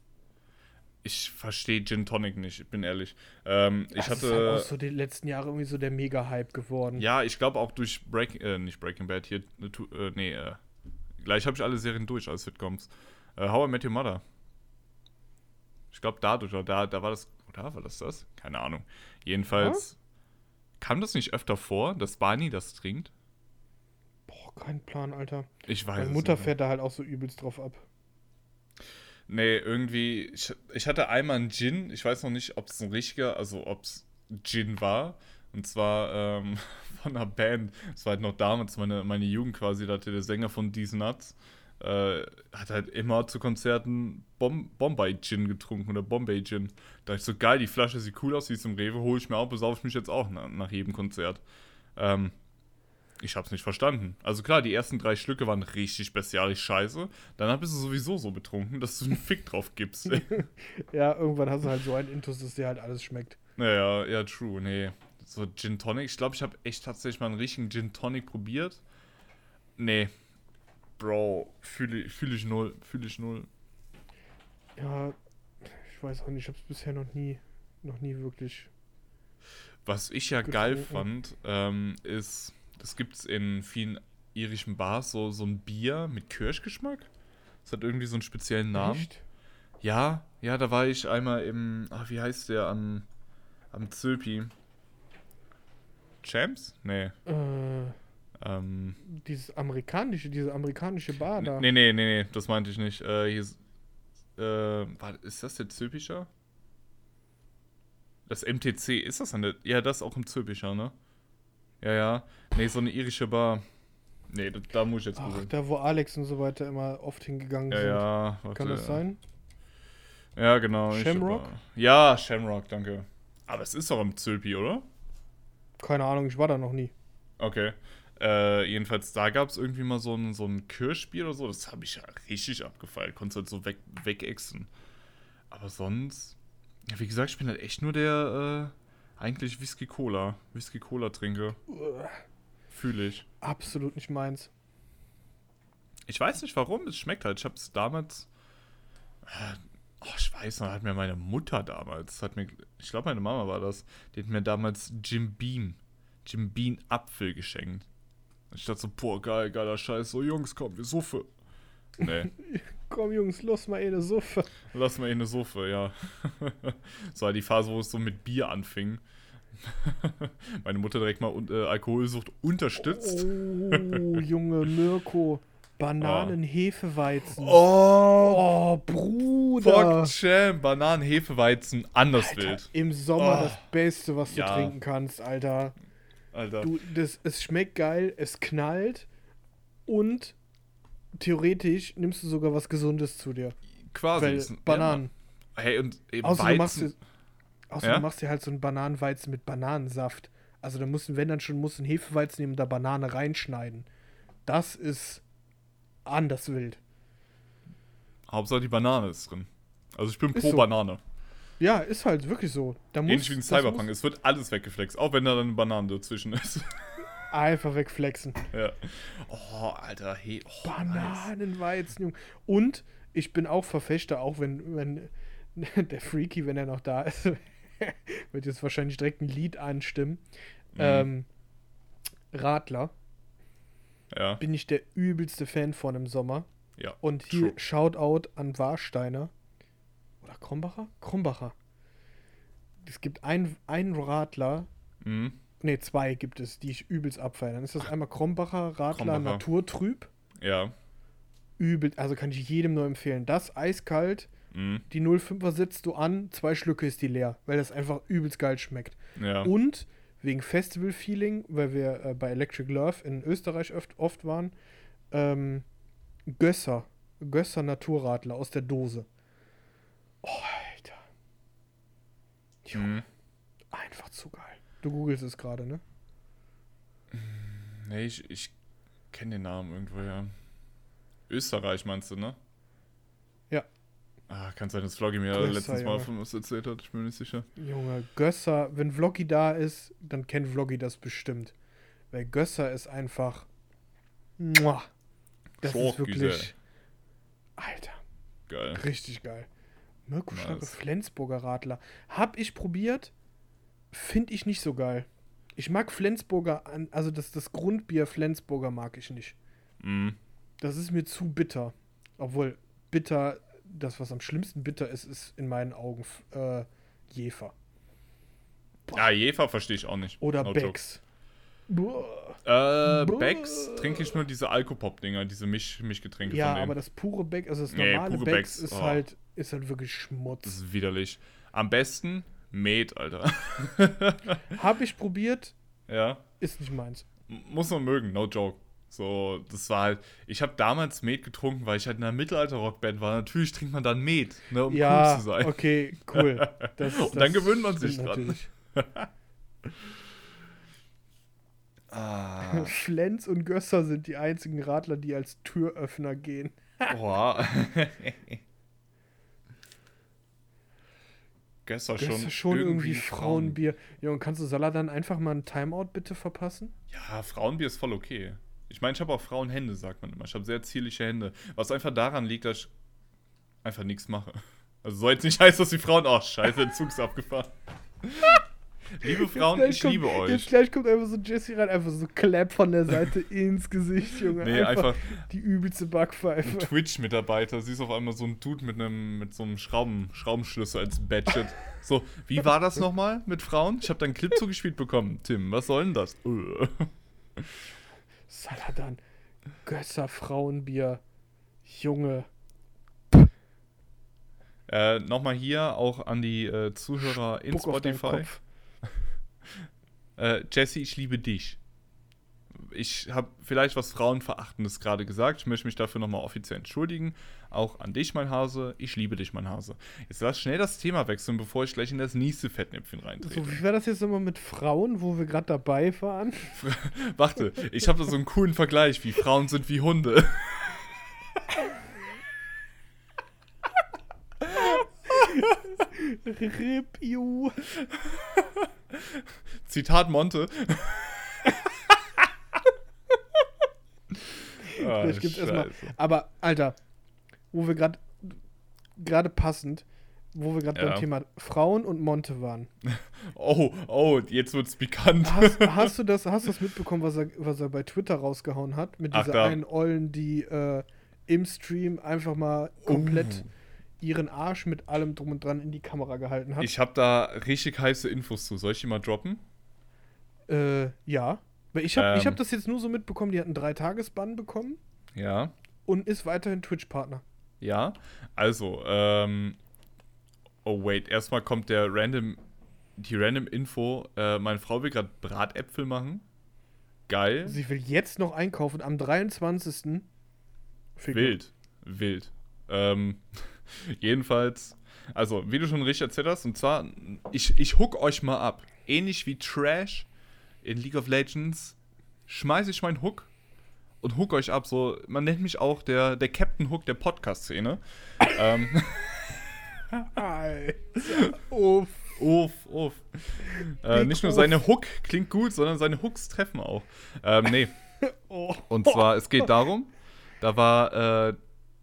ich verstehe Gin Tonic nicht, ich bin ehrlich. Ähm, ich das hatte. ist halt auch so die letzten Jahre irgendwie so der Mega-Hype geworden. Ja, ich glaube auch durch Break, äh, nicht Breaking Bad hier, tu- äh, nee, äh, gleich habe ich alle Serien durch als Sitcoms. Äh, How I Met Your Mother. Ich glaube dadurch, oder da, da war das, oder war das das? Keine Ahnung. Jedenfalls kam das nicht öfter vor, dass Barney das trinkt? Boah, kein Plan, Alter. Ich weiß Meine Mutter nicht. fährt da halt auch so übelst drauf ab. Nee, irgendwie, ich, ich hatte einmal einen Gin, ich weiß noch nicht, ob es ein richtiger, also ob es Gin war. Und zwar ähm, von einer Band. Das war halt noch damals meine, meine Jugend quasi. Da hatte der Sänger von These Nuts, äh, hat halt immer zu Konzerten Bom Bombay Gin getrunken oder Bombay Gin. Da dachte ich so, geil, die Flasche sieht cool aus, wie es im Rewe, hole ich mir auf, besaufe ich mich jetzt auch nach, nach jedem Konzert. Ähm, ich hab's nicht verstanden. Also klar, die ersten drei Schlücke waren richtig bestialisch scheiße. Danach bist du sowieso so betrunken, dass du einen Fick drauf gibst. Ja, irgendwann hast du halt so einen Intus, dass dir halt alles schmeckt. naja, ja, true, nee. So Gin Tonic. Ich glaube, ich habe echt tatsächlich mal einen richtigen Gin Tonic probiert. Nee. Bro, fühle fühl ich null. Fühle ich null. Ja, ich weiß auch nicht, ich hab's bisher noch nie, noch nie wirklich. Was ich ja geil fand, ähm, ist, das gibt's in vielen irischen Bars, so, so ein Bier mit Kirschgeschmack. Das hat irgendwie so einen speziellen Namen. Echt? Ja, ja, da war ich einmal im, ach, wie heißt der, am, am Zöpi. Champs? Nee. Äh, Ähm, dieses amerikanische, diese amerikanische Bar da. nee, nee, nee, nee, das meinte ich nicht. Äh, hier ist, äh, war, ist das der Zöpischer? Das MTC, ist das an der, ja, das ist auch im Zöpischer, ne? Ja, ja. Nee, so eine irische Bar. Nee, da, da muss ich jetzt Ach, googeln. da wo Alex und so weiter immer oft hingegangen Ja, sind. ja, warte. Kann das sein? Ja, genau. Shamrock? Ja, Shamrock, danke. Aber es ist doch im Zöpi, oder? Keine Ahnung, ich war da noch nie. Okay. Äh, jedenfalls, da gab es irgendwie mal so ein, so ein Kirschbier oder so. Das habe ich ja richtig abgefeiert. Konntest halt so weg, wegexen. Aber sonst, ja, wie gesagt, ich bin halt echt nur der, äh, eigentlich Whisky-Cola. Whisky-Cola-Trinker. Uah, Fühle ich. Absolut nicht meins. Ich weiß nicht warum, es schmeckt halt. Ich habe es damals. Äh, oh, ich weiß noch, hat mir meine Mutter damals, hat mir, ich glaube, meine Mama war das, die hat mir damals Jim Beam, Jim Beam Apfel geschenkt. Ich dachte so, boah, geil, geiler Scheiß. So, Jungs, komm, wir Suffe. Nee, Komm, Jungs, los mal eh eine Suffe. lass mal in eine Suffe, ja. das war die Phase, wo es so mit Bier anfing. meine Mutter direkt mal äh, Alkoholsucht unterstützt. Oh, Junge Mirko. Bananen, Hefeweizen. Oh, Oh, Bruder. Fuck Champ, Bananen, Hefeweizen, anders Alter, wild. Im Sommer Oh. das Beste, was du Ja. trinken kannst, Alter. Alter. Du, das, es schmeckt geil, es knallt und theoretisch nimmst du sogar was Gesundes zu dir. Quasi. Weil Bananen. Ja, hey, und eben Außer, du machst, Weizen. dir, außer Ja? du machst dir halt so einen Bananenweizen mit Bananensaft. Also da musst du, wenn dann schon, musst du einen Hefeweizen nehmen und da Banane reinschneiden. Das ist anders wild. Hauptsache die Banane ist drin. Also ich bin Ist pro so. Banane. Ja, ist halt wirklich so. Da muss, Ähnlich wie in das Cyberpunk. muss Es wird alles weggeflext, auch wenn da dann eine Banane dazwischen ist. Einfach wegflexen. ja. Oh, Alter, hey. Oh. Bananenweizen, Junge. Und ich bin auch Verfechter, auch wenn, wenn der Freaky, wenn er noch da ist, wird jetzt wahrscheinlich direkt ein Lied anstimmen. Mhm. Ähm, Radler Ja, bin ich der übelste Fan von im Sommer. ja. Und hier True. Shoutout an Warsteiner. Oder Krombacher? Krombacher. Es gibt ein- einen Radler, Mhm. ne, zwei gibt es, die ich übelst abfeiern. Dann ist das einmal Krombacher Radler Krombacher. Naturtrüb. Ja. Übel, also kann ich jedem nur empfehlen. Das eiskalt, Mhm. die 05er setzt du an, zwei Schlücke ist die leer, weil das einfach übelst geil schmeckt. Ja. Und wegen Festival-Feeling, weil wir äh, bei Electric Love in Österreich oft, oft waren, ähm, Gösser. Gösser Naturradler aus der Dose. Oh, Alter. Junge, Mhm. einfach zu geil. Du googelst es gerade, ne? Nee, ich, ich kenne den Namen irgendwo, ja. Österreich meinst du, ne? Ja. Ah, kann sein, dass Vloggy mir Gösser, letztens mal von was erzählt hat. Ich bin mir nicht sicher. Junge, Gösser, wenn Vloggy da ist, dann kennt Vloggy das bestimmt. Weil Gösser ist einfach. Muah. Das ist Schockgüse. wirklich. Alter, Geil. richtig geil. Mirko. Flensburger Radler. Hab ich probiert, finde ich nicht so geil. Ich mag Flensburger, an- also das, das Grundbier Flensburger mag ich nicht. Mm. Das ist mir zu bitter. Obwohl, bitter, das, was am schlimmsten bitter ist, ist in meinen Augen äh, Jefer. Ja, Jefer verstehe ich auch nicht. Oder No. Becks. Äh. Becks trinke ich nur diese Alkopop-Dinger, diese Misch Mischgetränke Ja, aber das pure Beck, also das Nee, normale pure Becks Becks, ist oh. halt ist halt wirklich Das Schmutz. ist widerlich. Am besten Met, Alter. Hab ich probiert, ja. ist nicht meins. Muss man mögen, no joke. So, das war halt. Ich habe damals Met getrunken, weil ich halt in einer Mittelalter-Rockband war. Natürlich trinkt man dann Met, ne, um ja, cool zu sein. okay, cool. Das, Und dann gewöhnt man sich dran. Ah. Flenz und Gösser sind die einzigen Radler, die als Türöffner gehen. Boah. Gösser Das schon, schon irgendwie Frauenbier. Ja, und kannst du Salah dann einfach mal ein Timeout bitte verpassen? Ja, Frauenbier ist voll okay. Ich meine, ich habe auch Frauenhände, sagt man immer. Ich habe sehr zierliche Hände. Was einfach daran liegt, dass ich einfach nichts mache. Also soll jetzt nicht heißen, dass die Frauen, oh scheiße, der Zug ist abgefahren. Liebe Frauen, Jetzt ich kommt- liebe Jetzt euch. gleich kommt einfach so Jesse rein, einfach so Clap von der Seite ins Gesicht, Junge. Nee, einfach die übelste Backpfeife. Twitch-Mitarbeiter. Siehst auf einmal so ein Dude mit einem mit so einem Schrauben, Schraubenschlüssel als Badget. So, wie war das nochmal mit Frauen? Ich habe da einen Clip zugespielt bekommen. Tim, was soll denn das? Äh. Saladan, Gösser Frauenbier. Junge. Äh, Nochmal hier auch an die äh, Zuhörer in Spuck deinen Spotify. Äh, Jesse, ich liebe dich. Ich habe vielleicht was Frauenverachtendes gerade gesagt. Ich möchte mich dafür nochmal offiziell entschuldigen. Auch an dich, mein Hase. Ich liebe dich, mein Hase. Jetzt lass schnell das Thema wechseln, bevor ich gleich in das nächste Fettnäpfchen reintrete. So, wie war das jetzt nochmal mit Frauen, wo wir gerade dabei waren? Warte, ich habe da so einen coolen Vergleich, wie Frauen sind wie Hunde. Rip you. Zitat Monte. Ah, Vielleicht gibt's erstmal. Aber, Alter, wo wir gerade gerade passend, wo wir gerade Ja. beim Thema Frauen und Monte waren. Oh, oh, jetzt wird's pikant. Hast, hast du das, hast du das mitbekommen, was er, was er bei Twitter rausgehauen hat? Mit Ach, dieser da. einen Ollen, die äh, im Stream einfach mal komplett Oh. Ihren Arsch mit allem drum und dran in die Kamera gehalten hat. Ich habe da richtig heiße Infos zu. Soll ich die mal droppen? äh, ja. Weil ich habe ich Ähm. hab das jetzt nur so mitbekommen, die hat einen Drei-Tages-Bann bekommen Ja. und ist weiterhin Twitch-Partner. Ja. Also, ähm. Oh, wait. Erstmal kommt der random. Die random Info. Äh, meine Frau will gerade Bratäpfel machen. Geil. Sie will jetzt noch einkaufen am 23. Fick Wild. Wild. Ähm, jedenfalls, also, wie du schon richtig erzählt hast, und zwar, ich, ich hook euch mal ab. Ähnlich wie Trash in League of Legends, schmeiße ich meinen Hook und hook euch ab. So, man nennt mich auch der, der Captain Hook der Podcast-Szene. ähm, Alter. Uff. uff, uff. Äh, nicht nur seine Hook klingt gut, sondern seine Hooks treffen auch. Ähm, nee. Oh. Und zwar, es geht darum, da war, äh,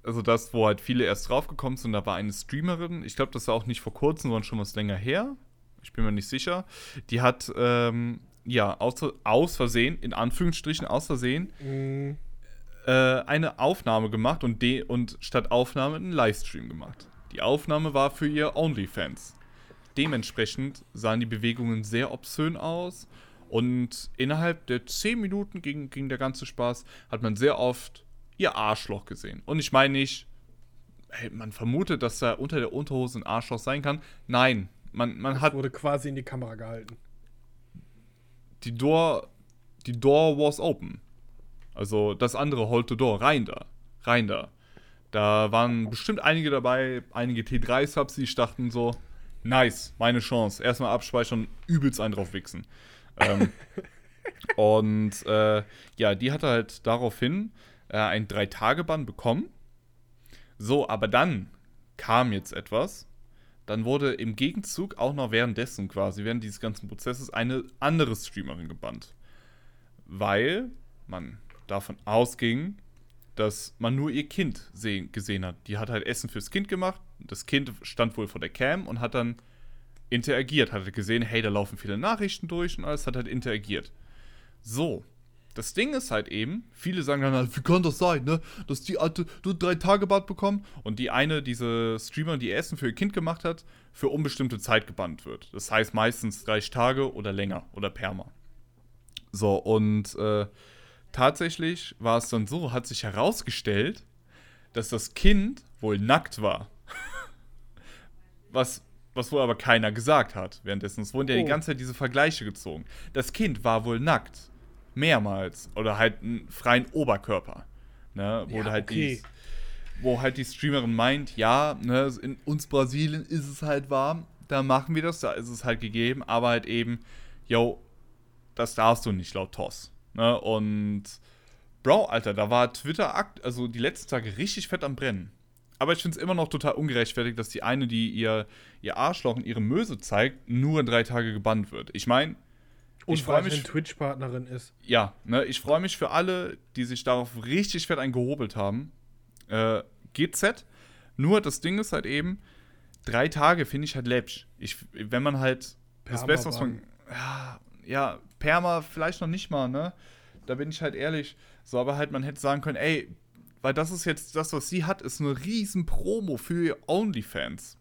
also das, wo halt viele erst draufgekommen sind, da war eine Streamerin, ich glaube, das war auch nicht vor kurzem, sondern schon was länger her. Ich bin mir nicht sicher. Die hat, ähm, ja, aus, aus Versehen, in Anführungsstrichen aus Versehen, Mm, äh, eine Aufnahme gemacht und, de und statt Aufnahme einen Livestream gemacht. Die Aufnahme war für ihr OnlyFans. Dementsprechend sahen die Bewegungen sehr obszön aus und innerhalb der 10 Minuten ging, ging der ganze Spaß, hat man sehr oft ihr Arschloch gesehen. Und ich meine nicht, hey, man vermutet, dass da unter der Unterhose ein Arschloch sein kann. Nein, man, man hat wurde quasi in die Kamera gehalten. die Door, die Door was open. Also das andere hold the door, rein da, rein da. Da waren bestimmt einige dabei, einige T3-Subs, die dachten so, nice, meine Chance. Erstmal abspeichern, übelst einen drauf wichsen. ähm, und äh, ja, die hatte halt daraufhin äh, ein Drei-Tage-Bann bekommen. So, aber dann kam jetzt etwas. Dann wurde im Gegenzug auch noch währenddessen quasi, während dieses ganzen Prozesses, eine andere Streamerin gebannt. Weil man davon ausging, dass man nur ihr Kind sehen, gesehen hat. Die hat halt Essen fürs Kind gemacht, Das Kind stand wohl vor der Cam und hat dann interagiert, hat gesehen, hey, da laufen viele Nachrichten durch und alles, hat halt interagiert. So, das Ding ist halt eben, viele sagen dann halt, wie kann das sein, ne? Dass die alte nur drei Tage Bad bekommen und die eine, diese Streamer, die Essen für ihr Kind gemacht hat, für unbestimmte Zeit gebannt wird. Das heißt meistens 30 Tage oder länger oder perma. So, und äh, tatsächlich war es dann so, hat sich herausgestellt, dass das Kind wohl nackt war. was, was wohl aber keiner gesagt hat währenddessen. Es wurden ja die Oh. ganze Zeit diese Vergleiche gezogen. Das Kind war wohl nackt. Mehrmals. Oder halt einen freien Oberkörper. Ne? Wo Ja, halt okay. die, wo halt die Streamerin meint, ja, ne, in uns Brasilien ist es halt warm, da machen wir das, da ist es halt gegeben, aber halt eben, yo, das darfst du nicht laut TOS. Ne? Und Bro, Alter, da war Twitter, akt also die letzten Tage richtig fett am Brennen. Aber ich finde es immer noch total ungerechtfertigt, dass die eine, die ihr, ihr Arschloch und ihre Möse zeigt, nur drei Tage gebannt wird. Ich meine, Und Ich freu weil mich- Twitch-Partnerin ist. ja, ne, ich freue mich für alle, die sich darauf richtig fett eingehobelt haben. Äh, GZ. Nur das Ding ist halt eben, drei Tage finde ich halt läppsch. Ich, wenn man halt das Perma Beste, was man. Ja, ja, Perma vielleicht noch nicht mal, ne? Da bin ich halt ehrlich. So, aber halt, man hätte sagen können, ey, weil das ist jetzt, das, was sie hat, ist eine riesen Promo für ihr OnlyFans.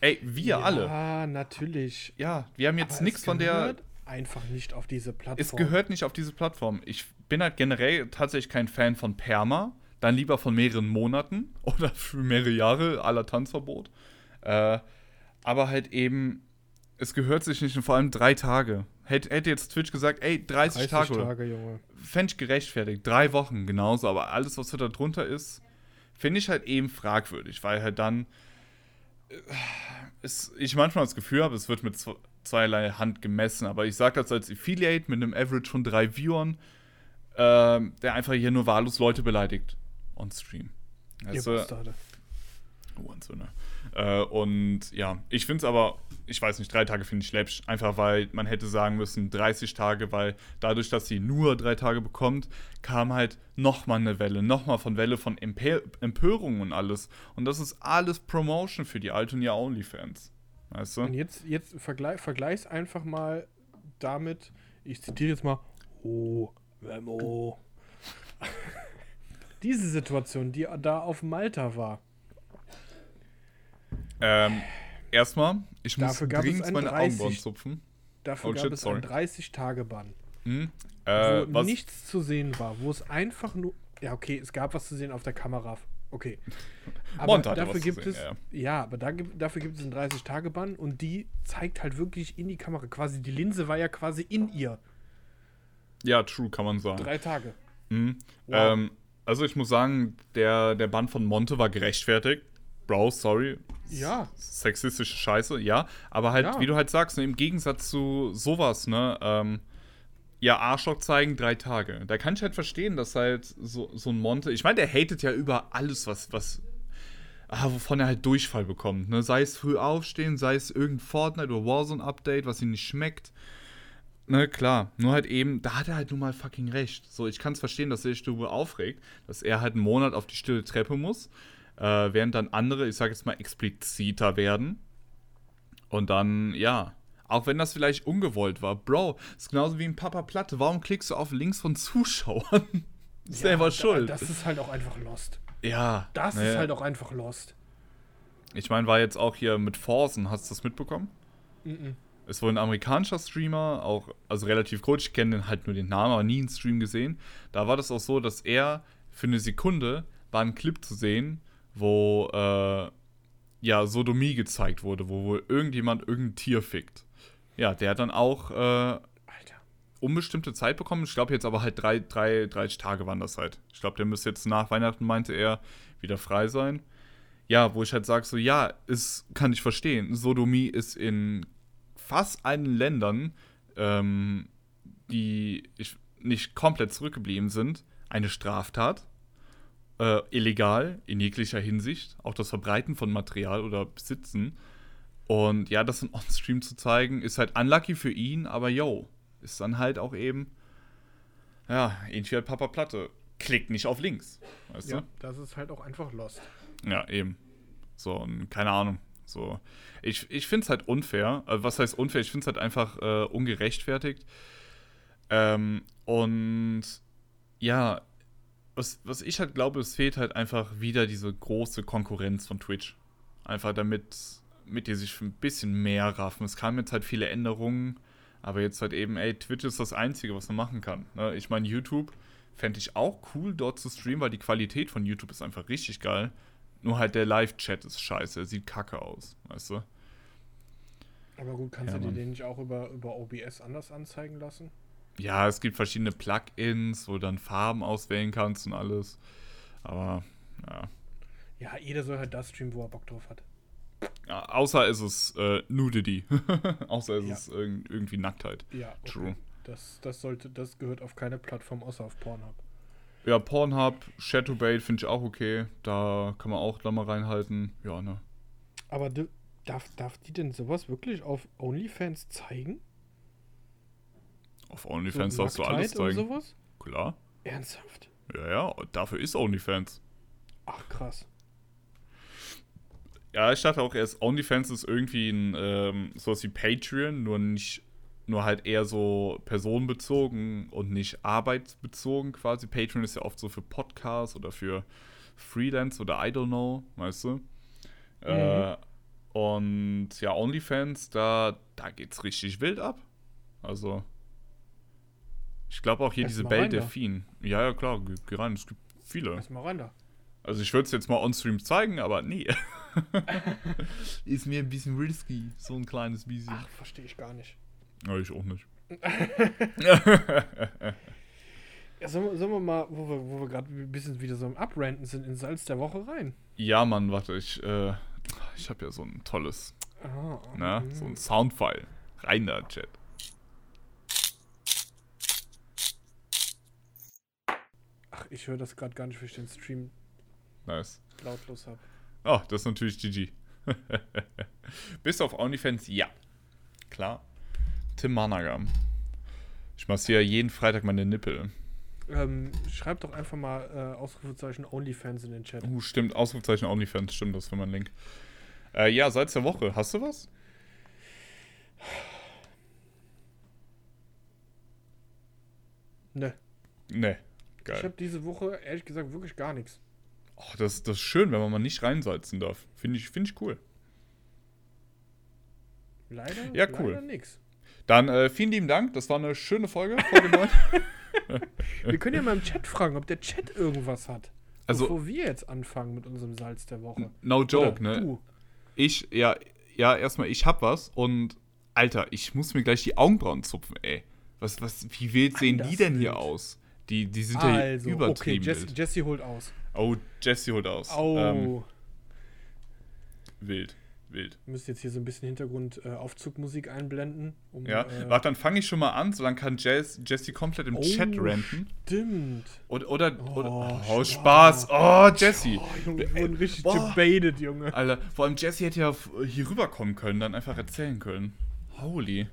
Ey, wir alle. Ja, natürlich. Ja, wir haben jetzt nichts von der. gehört einfach nicht auf diese Plattform. Es gehört nicht auf diese Plattform. Ich bin halt generell tatsächlich kein Fan von Perma. Dann lieber von mehreren Monaten oder für mehrere Jahre aller Tanzverbot. Äh, aber halt eben, es gehört sich nicht und vor allem drei Tage. Hätte, hätte jetzt Twitch gesagt, ey, 30, 30 Tage, Tage, Junge. fände ich gerechtfertigt. Drei Wochen genauso, aber alles, was da drunter ist, finde ich halt eben fragwürdig, weil halt dann äh, ist, ich manchmal das Gefühl habe, es wird mit zweierlei Hand gemessen, aber ich sage das als Affiliate mit einem Average von drei Viewern, ähm, der einfach hier nur wahllos Leute beleidigt on Stream. Ihr Weißt du? Bastarde. Uhrensöhne. Äh, und ja, ich finde es aber, ich weiß nicht, drei Tage finde ich läppsch. Einfach weil man hätte sagen müssen 30 Tage, weil dadurch, dass sie nur drei Tage bekommt, kam halt nochmal eine Welle, nochmal von Welle von Empe Empörung und alles. Und das ist alles Promotion für die Alt- und ihr Onlyfans. Weißt Und du? jetzt, jetzt vergleich, vergleich's einfach mal damit, ich zitiere jetzt mal, oh, Memo. Diese Situation, die da auf Malta war, Ähm, erstmal, ich muss Dafür dringend ein meine 30 Augenbrauen zupfen. dafür Oh, gab shit, es sorry. einen 30-Tage-Bann, Hm? wo Äh, was? nichts zu sehen war, wo es einfach nur, ja okay, es gab was zu sehen auf der Kamera, okay. Aber dafür gibt sehen, es, ja, ja, aber da, dafür gibt es einen 30-Tage-Bann und die zeigt halt wirklich in die Kamera, quasi die Linse war ja quasi in ihr, Ja, true, kann man sagen. drei Tage. Mhm. Wow. Ähm, also ich muss sagen, der, der Band von Monte war gerechtfertigt. Bro, sorry. Ja. Sexistische Scheiße, ja. Aber halt, Ja. wie du halt sagst, ne, im Gegensatz zu sowas, ne, ähm, ja, Arschloch zeigen, drei Tage. Da kann ich halt verstehen, dass halt so, so ein Monte, ich meine, der hatet ja über alles, was, was, ah, wovon er halt Durchfall bekommt, ne. Sei es früh aufstehen, sei es irgendein Fortnite oder Warzone-Update, was ihm nicht schmeckt. Ne, klar. Nur halt eben, da hat er halt nun mal fucking recht. So, ich kann es verstehen, dass er sich darüber aufregt, dass er halt einen Monat auf die stille Treppe muss, äh, während dann andere, ich sag jetzt mal, expliziter werden. Und dann, ja. Auch wenn das vielleicht ungewollt war. Bro, ist genauso wie ein Papa Platte. Warum klickst du auf Links von Zuschauern? Selber Ja, schuld. Da, das ist halt auch einfach lost. ja. Das ne. ist halt auch einfach lost. Ich meine, war jetzt auch hier mit Forsen, hast du das mitbekommen? Mhm. Es wurde ein amerikanischer Streamer, auch, also relativ kurz, ich kenne den halt nur den Namen, aber nie einen Stream gesehen. Da war das auch so, dass er für eine Sekunde war ein Clip zu sehen, wo äh, ja Sodomie gezeigt wurde, wo wohl irgendjemand irgendein Tier fickt. Ja, der hat dann auch äh, unbestimmte Zeit bekommen. Ich glaube jetzt aber halt drei, drei, 30 Tage waren das halt. Ich glaube, der müsste jetzt nach Weihnachten, meinte er, wieder frei sein. Ja, wo ich halt sage, so, ja, ist, kann ich verstehen. Sodomie ist in fast allen Ländern, ähm, die ich, nicht komplett zurückgeblieben sind, eine Straftat. Äh, illegal in jeglicher Hinsicht. Auch das Verbreiten von Material oder Besitzen. Und ja, das dann on-stream zu zeigen, ist halt unlucky für ihn, aber yo, ist dann halt auch eben, ja, ähnlich wie halt Papa Platte. Klick nicht auf links. Weißt Ja, du? das ist halt auch einfach lost. Ja, eben. So, und keine Ahnung. So. Ich, ich finde es halt unfair. Also, was heißt unfair? Ich finde es halt einfach äh, ungerechtfertigt. Ähm, und ja, was, was ich halt glaube, es fehlt halt einfach wieder diese große Konkurrenz von Twitch. Einfach damit, mit die sich ein bisschen mehr raffen. Es kamen jetzt halt viele Änderungen, aber jetzt halt eben, ey, Twitch ist das Einzige, was man machen kann. Ne? Ich meine, YouTube fände ich auch cool, dort zu streamen, weil die Qualität von YouTube ist einfach richtig geil. Nur halt der Live-Chat ist scheiße, er sieht kacke aus, weißt du? Aber gut, kannst Ja, du dir den nicht auch über, über OBS anders anzeigen lassen? Ja, es gibt verschiedene Plugins, wo du dann Farben auswählen kannst und alles. Aber, ja. Ja, jeder soll halt das streamen, wo er Bock drauf hat. Ja außer es ist äh, Nudity. außer es Ja. ist irg irgendwie Nacktheit. Ja, okay. True. Das, das sollte, das gehört auf keine Plattform außer auf Pornhub. Ja, Pornhub, Shadowbait finde ich auch okay. Da kann man auch da mal reinhalten. Ja, ne. Aber darf, darf die denn sowas wirklich auf OnlyFans zeigen? Auf OnlyFans darfst du alles zeigen. sowas? Klar. Ernsthaft? Ja, ja, dafür ist OnlyFans. Ach krass. Ja, ich dachte auch erst, OnlyFans ist irgendwie ein, ähm, sowas wie Patreon, nur nicht, nur halt eher so personenbezogen und nicht arbeitsbezogen quasi. Patreon ist ja oft so für Podcasts oder für Freelance oder I don't know, weißt du? Äh, und ja, OnlyFans, da, da geht's richtig wild ab. Also, ich glaube auch hier Lass diese Belle. Delfin. Ja, ja, klar, geh, rein, es gibt viele. Lass mal rein da. Also ich würde es jetzt mal on-stream zeigen, aber nee. Ist mir ein bisschen risky, so ein kleines bisschen. Ach, verstehe ich gar nicht. Ja, ich auch nicht. Ja, sollen, wir, sollen wir mal, wo wir, wo wir gerade ein bisschen wieder so im Abranten sind, in Salz der Woche rein? ja, Mann, warte, ich, äh, ich habe ja so ein tolles, Ah, ne, mhm. so ein Soundfile. Rein da, Chat. Ach, ich höre das gerade gar nicht, weil ich den Stream Nice. lautlos habe. Oh, das ist natürlich GG. Bist du auf OnlyFans? Ja. Klar. Tim Managam. Ich massiere jeden Freitag meine Nippel. Ähm, schreib doch einfach mal äh, Ausrufezeichen OnlyFans in den Chat. Uh, stimmt, Ausrufezeichen OnlyFans, stimmt, das für mein Link. Äh, ja, seit der Woche. Hast du was? Ne. Ich Geil. habe diese Woche ehrlich gesagt wirklich gar nichts. Oh, das, das ist schön, wenn man mal nicht reinsalzen darf. Finde ich, find ich cool. Leider, Ja, cool. leider nix. Dann äh, vielen lieben Dank. Das war eine schöne Folge. Folge 9. Wir können ja mal im Chat fragen, ob der Chat irgendwas hat. Also- Bevor wir jetzt anfangen mit unserem Salz der Woche. No joke, Oder ne? Du. Ich, ja, ja, erstmal, ich hab was und Alter, ich muss mir gleich die Augenbrauen zupfen, ey. Was, was, wie wild sehen die Anders denn hier wild. aus? Die, die sind Also, ja okay, übertrieben Jesse, wild. Jesse holt aus. Oh, Jesse holt aus. Oh. Ähm, wild, wild. Wir müssen jetzt hier so ein bisschen Hintergrund äh, Aufzugmusik einblenden. Um, Ja, äh, warte, dann fange ich schon mal an, so dann kann Jess, Jesse komplett im oh, Chat ranten. Stimmt. Oder, oder, oder Oh, oh, Spaß. Spaß. Oh, Jesse. Oh, Junge, wir wurden richtig Boah. debated, Junge. Alter, vor allem Jesse hätte ja hier rüberkommen können, dann einfach erzählen können. Holy.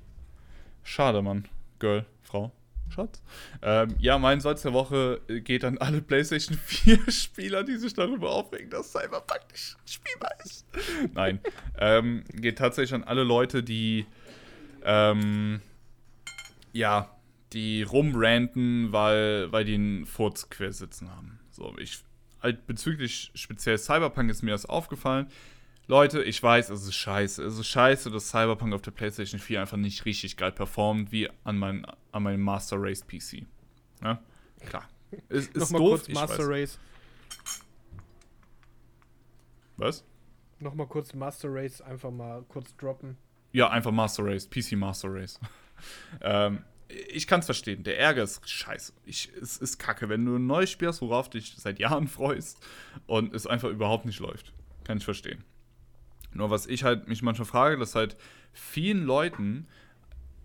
Schade, Mann. Girl, Frau, Schatz. Ähm, ja, mein Salz der Woche geht an alle PlayStation 4-Spieler, die sich darüber aufregen, dass Cyberpunk nicht spielbar ist. Nein. ähm, geht tatsächlich an alle Leute, die, ähm, ja, die rumranten, weil, weil die einen Furz quer sitzen haben. So, ich, halt bezüglich speziell Cyberpunk ist mir das aufgefallen. Leute, ich weiß, es ist scheiße. Es ist scheiße, dass Cyberpunk auf der PlayStation 4 einfach nicht richtig geil performt, wie an, mein, an meinem Master Race PC. Ja? Klar. Ist, ist Nochmal doof, kurz Master. Race. Was? Nochmal kurz Master Race einfach mal kurz droppen. Ja, einfach Master Race, PC Master Race. ähm, ich kann es verstehen. Der Ärger ist scheiße. Ich, es ist kacke, wenn du ein neues Spiel hast, worauf du dich seit Jahren freust und es einfach überhaupt nicht läuft. Kann ich verstehen. Nur was ich halt mich manchmal frage, dass halt vielen Leuten,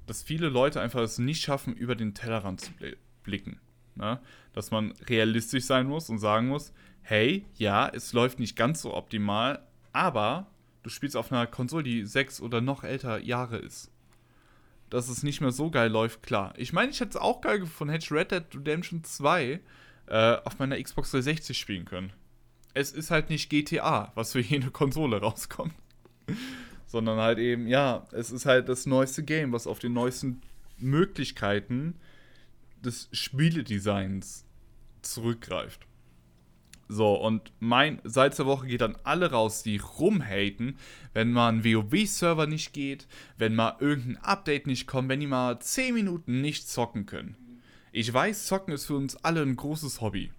dass viele Leute einfach es nicht schaffen, über den Tellerrand zu bli- blicken. Ne? Dass man realistisch sein muss und sagen muss, hey, ja, es läuft nicht ganz so optimal, aber du spielst auf einer Konsole, die sechs oder noch älter Jahre ist. Dass es nicht mehr so geil läuft, klar. Ich meine, ich hätte es auch geil gefunden, hätte Red Dead Redemption 2 äh, auf meiner Xbox 360 spielen können. Es ist halt nicht GTA, was für jede Konsole rauskommt. Sondern halt eben, ja, es ist halt das neueste Game, was auf den neuesten Möglichkeiten des Spieledesigns zurückgreift. So, und mein Salz der Woche geht an alle raus, die rumhaten, wenn mal ein WoW-Server nicht geht, wenn mal irgendein Update nicht kommt, wenn die mal 10 Minuten nicht zocken können. Ich weiß, zocken ist für uns alle ein großes Hobby.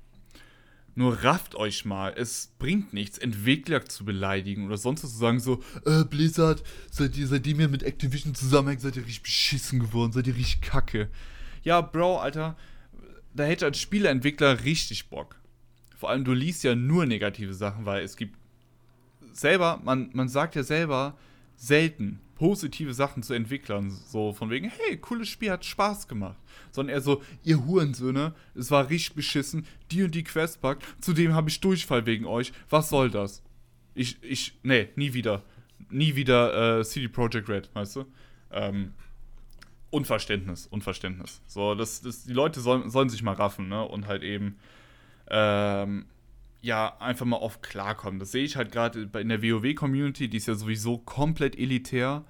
Nur rafft euch mal, es bringt nichts, Entwickler zu beleidigen oder sonst was zu sagen, so, äh, Blizzard, seid ihr, seitdem ihr mit Activision zusammenhängt, seid ihr richtig beschissen geworden, seid ihr richtig kacke. Ja, Bro, Alter, da hätte als Spieleentwickler richtig Bock. Vor allem, du liest ja nur negative Sachen, weil es gibt selber, man, man sagt ja selber selten positive Sachen zu Entwicklern. So von wegen, hey, cooles Spiel, hat Spaß gemacht. Sondern eher so, ihr Hurensöhne, es war richtig beschissen, die und die Quest packt, zudem habe ich Durchfall wegen euch. Was soll das? Ich, ich, nee, nie wieder. Nie wieder äh, CD Projekt Red, weißt du? Ähm, Unverständnis, Unverständnis. So, das, das, die Leute sollen, sollen sich mal raffen, ne? Und halt eben ähm, ja, einfach mal auf klarkommen. Das sehe ich halt gerade in der WoW-Community, die ist ja sowieso komplett elitär.